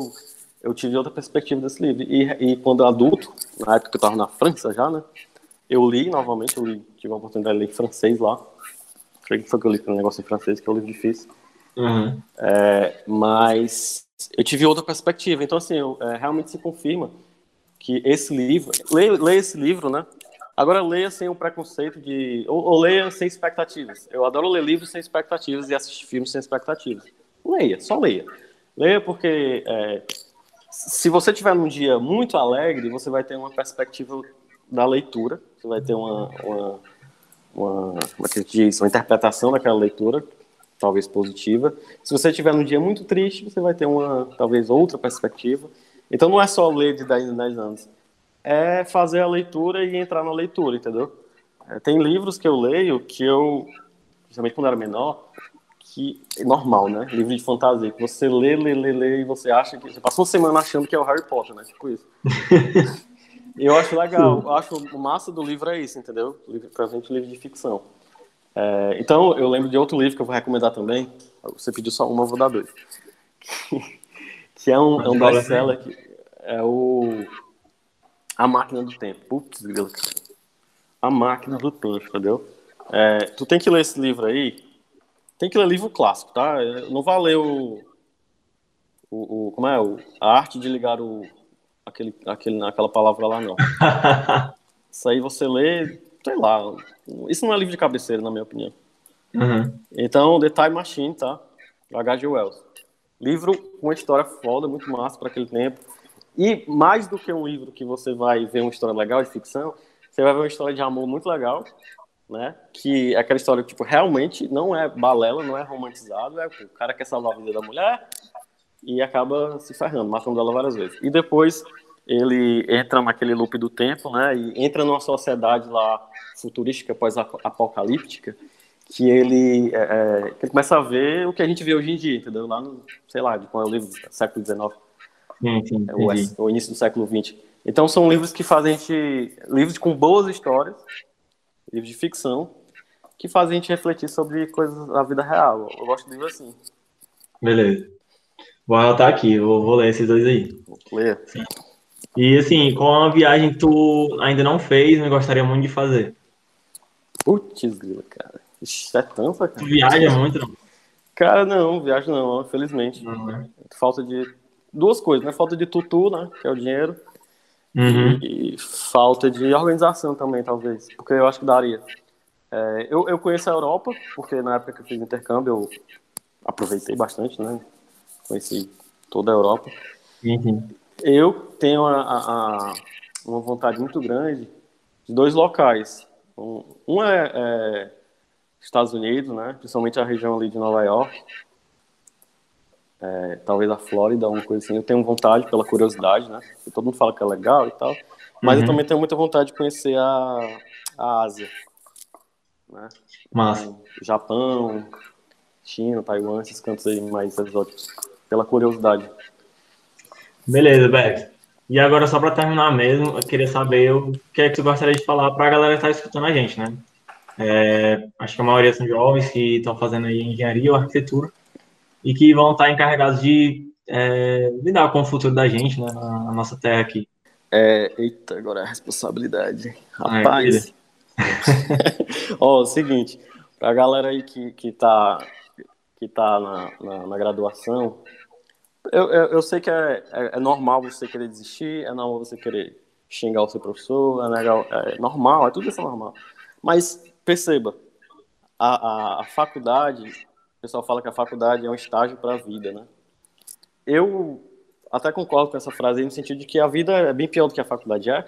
eu tive outra perspectiva desse livro. E, e quando adulto, na época que eu tava na França já, né? Eu li novamente, eu li, tive a oportunidade de ler francês lá. Que foi que eu li um negócio em francês, que é um livro difícil. Uhum. É, mas eu tive outra perspectiva. Então, assim, eu, é, realmente se confirma que esse livro. Leia, leia esse livro, né? Agora leia sem o preconceito de. Ou, ou, leia sem expectativas. Eu adoro ler livros sem expectativas e assistir filmes sem expectativas. Leia, só leia. Leia porque é, se você tiver num dia muito alegre, você vai ter uma perspectiva da leitura, você vai ter uma, uma uma, é diz, uma interpretação daquela leitura, talvez positiva. Se você tiver um dia muito triste, você vai ter uma, talvez, outra perspectiva. Então não é só ler de 10 em 10 anos, é fazer a leitura e entrar na leitura, entendeu? É, tem livros que eu leio que eu, principalmente quando era menor, que é normal, né? Livro de fantasia, que você lê, lê, lê, lê e você acha que. Você passou uma semana achando que é o Harry Potter, né? Tipo isso. Eu acho legal, eu acho o massa do livro é isso, entendeu? Presente livro de ficção. É, então, eu lembro de outro livro que eu vou recomendar também. Você pediu só uma, eu vou dar dois. que é um, é um best-seller que é o A Máquina do Tempo. Putz, cara. A Máquina do Tempo, entendeu? É, tu tem que ler esse livro aí. Tem que ler livro clássico, tá? Não vai ler o. o, o como é? O, a arte de ligar o. Aquele, aquele, aquela palavra lá, não. Isso aí você lê, sei lá. Isso não é livro de cabeceira, na minha opinião. Uhum. Então, The Time Machine, tá? H.G. Wells. Livro com uma história foda, muito massa para aquele tempo. E mais do que um livro que você vai ver uma história legal de ficção, você vai ver uma história de amor muito legal, né? Que é aquela história que, tipo, realmente não é balela, não é romantizado, é o cara quer salvar a vida da mulher e acaba se ferrando, matando ela várias vezes. E depois ele entra naquele loop do tempo, né? E entra numa sociedade lá futurística, pós-apocalíptica, que ele, é, é, que ele começa a ver o que a gente vê hoje em dia, entendeu? Lá no, sei lá, de é o livro século XIX, Sim, sim, é, o, o, início do século XX. Então são livros que fazem a gente, livros com boas histórias, livros de ficção, que fazem a gente refletir sobre coisas da vida real. Eu gosto de livros assim. Beleza. Vou anotar aqui, vou, vou ler esses dois aí. Ler. E assim, qual a viagem que tu ainda não fez, mas gostaria muito de fazer? Putz, grila, cara. Ixi, é tanto, cara. Tu viaja muito, não? Cara, não, viajo não, infelizmente. Uhum. Falta de duas coisas, né? Falta de tutu, né? Que é o dinheiro. Uhum. E falta de organização também, talvez. Porque eu acho que daria. É, eu, eu conheço a Europa, porque na época que eu fiz intercâmbio eu aproveitei bastante, né? Conheci toda a Europa. Uhum. Eu tenho a, a, a, uma vontade muito grande de dois locais. Um, um é, é Estados Unidos, né? Principalmente a região ali de Nova York. É, talvez a Flórida, alguma coisa assim. Eu tenho vontade pela curiosidade, né? Porque todo mundo fala que é legal e tal. Mas Uhum. eu também tenho muita vontade de conhecer a, a Ásia. Né? Massa. Então, Japão, China, Taiwan, esses cantos aí mais exóticos. Pela curiosidade. Beleza, Beck. E agora, só para terminar mesmo, eu queria saber o que é que tu gostaria de falar para a galera que está escutando a gente, né? É, acho que a maioria são jovens que estão fazendo aí engenharia ou arquitetura e que vão estar encarregados de é, lidar com o futuro da gente, né, na, na nossa terra aqui. É, eita, agora é a responsabilidade. É, Rapaz. Ó, o seguinte, pra galera aí que, que tá, que tá na, na, na graduação, eu, eu, eu sei que é, é, é normal você querer desistir, é normal você querer xingar o seu professor, é, legal, é normal, é tudo isso é normal. Mas perceba, a, a, a faculdade, o pessoal fala que a faculdade é um estágio para a vida, né? Eu até concordo com essa frase aí, no sentido de que a vida é bem pior do que a faculdade é,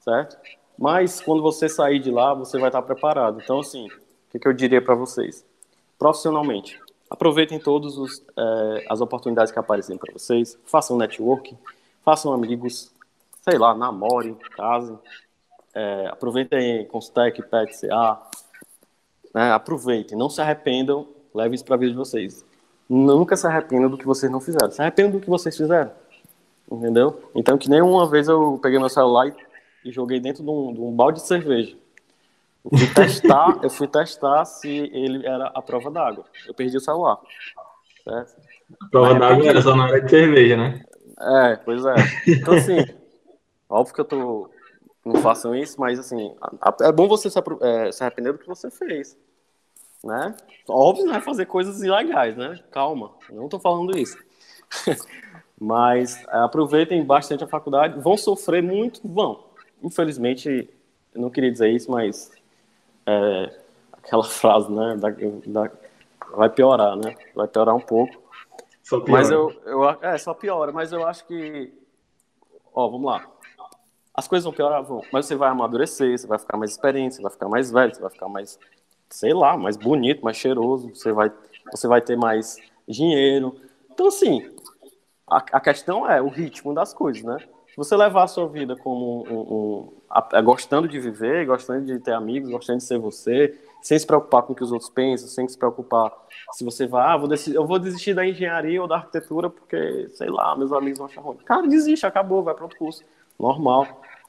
certo? Mas quando você sair de lá, você vai estar preparado. Então, assim, o que, que eu diria para vocês? Profissionalmente, aproveitem todas eh, as oportunidades que aparecem para vocês, façam networking, façam amigos, sei lá, namorem, casem, eh, aproveitem Constec, PET, CA, né? aproveitem, não se arrependam, levem isso para a vida de vocês. Nunca se arrependam do que vocês não fizeram, se arrependam do que vocês fizeram, entendeu? Então, que nem uma vez eu peguei meu celular e, e joguei dentro de um, de um balde de cerveja. Eu fui testar, eu fui testar se ele era a prova d'água. Eu perdi o celular. Certo? A prova é d'água era só na hora de cerveja, né? É, pois é. Então, assim, óbvio que eu tô. Não façam isso, mas, assim, é bom você se, é, se arrepender do que você fez. Né? Óbvio, não é fazer coisas ilegais, né? Calma, não tô falando isso. mas é, aproveitem bastante a faculdade. Vão sofrer muito? Vão. Infelizmente, eu não queria dizer isso, mas. É, aquela frase, né? da- da- vai piorar, né? Vai piorar um pouco. Só pior. Mas eu, eu. É, só piora, mas eu acho que. Ó, vamos lá. As coisas vão piorar, vão. Mas você vai amadurecer, você vai ficar mais experiente, você vai ficar mais velho, você vai ficar mais, sei lá, mais bonito, mais cheiroso, você vai, você vai ter mais dinheiro. Então, assim, a, a questão é o ritmo das coisas, né? Se você levar a sua vida como um, um- gostando de viver, gostando de ter amigos, gostando de ser você, sem se preocupar com o que os outros pensam, sem se preocupar se você vai, ah, vou desi- eu vou desistir da engenharia ou da arquitetura porque, sei lá, meus amigos vão achar ruim. Cara, desiste, acabou, vai para outro curso. Normal.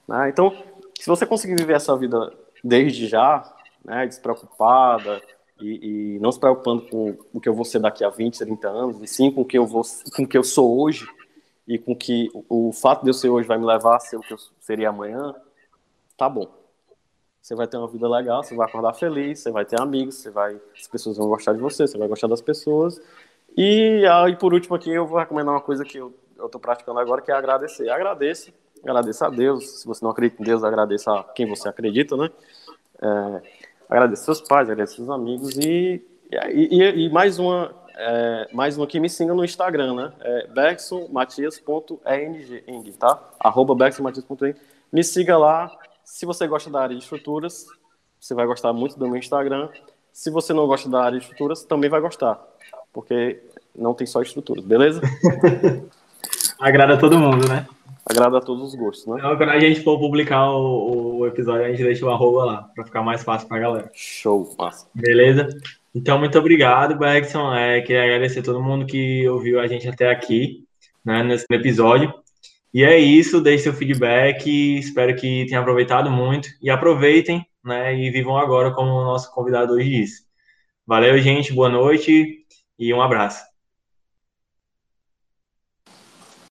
Né? Então, se você conseguir viver essa vida desde já, né, despreocupada e, e não se preocupando com o que eu vou ser daqui a 20, 30 anos, e sim com o que eu, vou, com o que eu sou hoje, e com que o fato de eu ser hoje vai me levar a ser o que eu seria amanhã, tá bom. Você vai ter uma vida legal, você vai acordar feliz, você vai ter amigos, você vai, as pessoas vão gostar de você, você vai gostar das pessoas. E aí, por último aqui, eu vou recomendar uma coisa que eu estou praticando agora, que é agradecer. Agradeça, agradeça a Deus. Se você não acredita em Deus, agradeça a quem você acredita, né? É, agradeça seus pais, agradeça seus amigos e, e, e mais uma é, mais uma que me siga no Instagram, né? É bergsonmatias.eng, tá? Arroba bergsonmatias.eng. Me siga lá. Se você gosta da área de estruturas, você vai gostar muito do meu Instagram. Se você não gosta da área de estruturas, também vai gostar. Porque não tem só estruturas, beleza? Agrada todo mundo, né? Agrada a todos os gostos, né? Então, quando a gente for publicar o, o episódio, a gente deixa o arroba lá, para ficar mais fácil pra galera. Show, massa. Beleza? Então, muito obrigado, Bergson. É, queria agradecer a todo mundo que ouviu a gente até aqui, né, nesse episódio. E é isso, deixe seu feedback, espero que tenham aproveitado muito e aproveitem, né, e vivam agora como o nosso convidado hoje disse. Valeu, gente, boa noite e um abraço.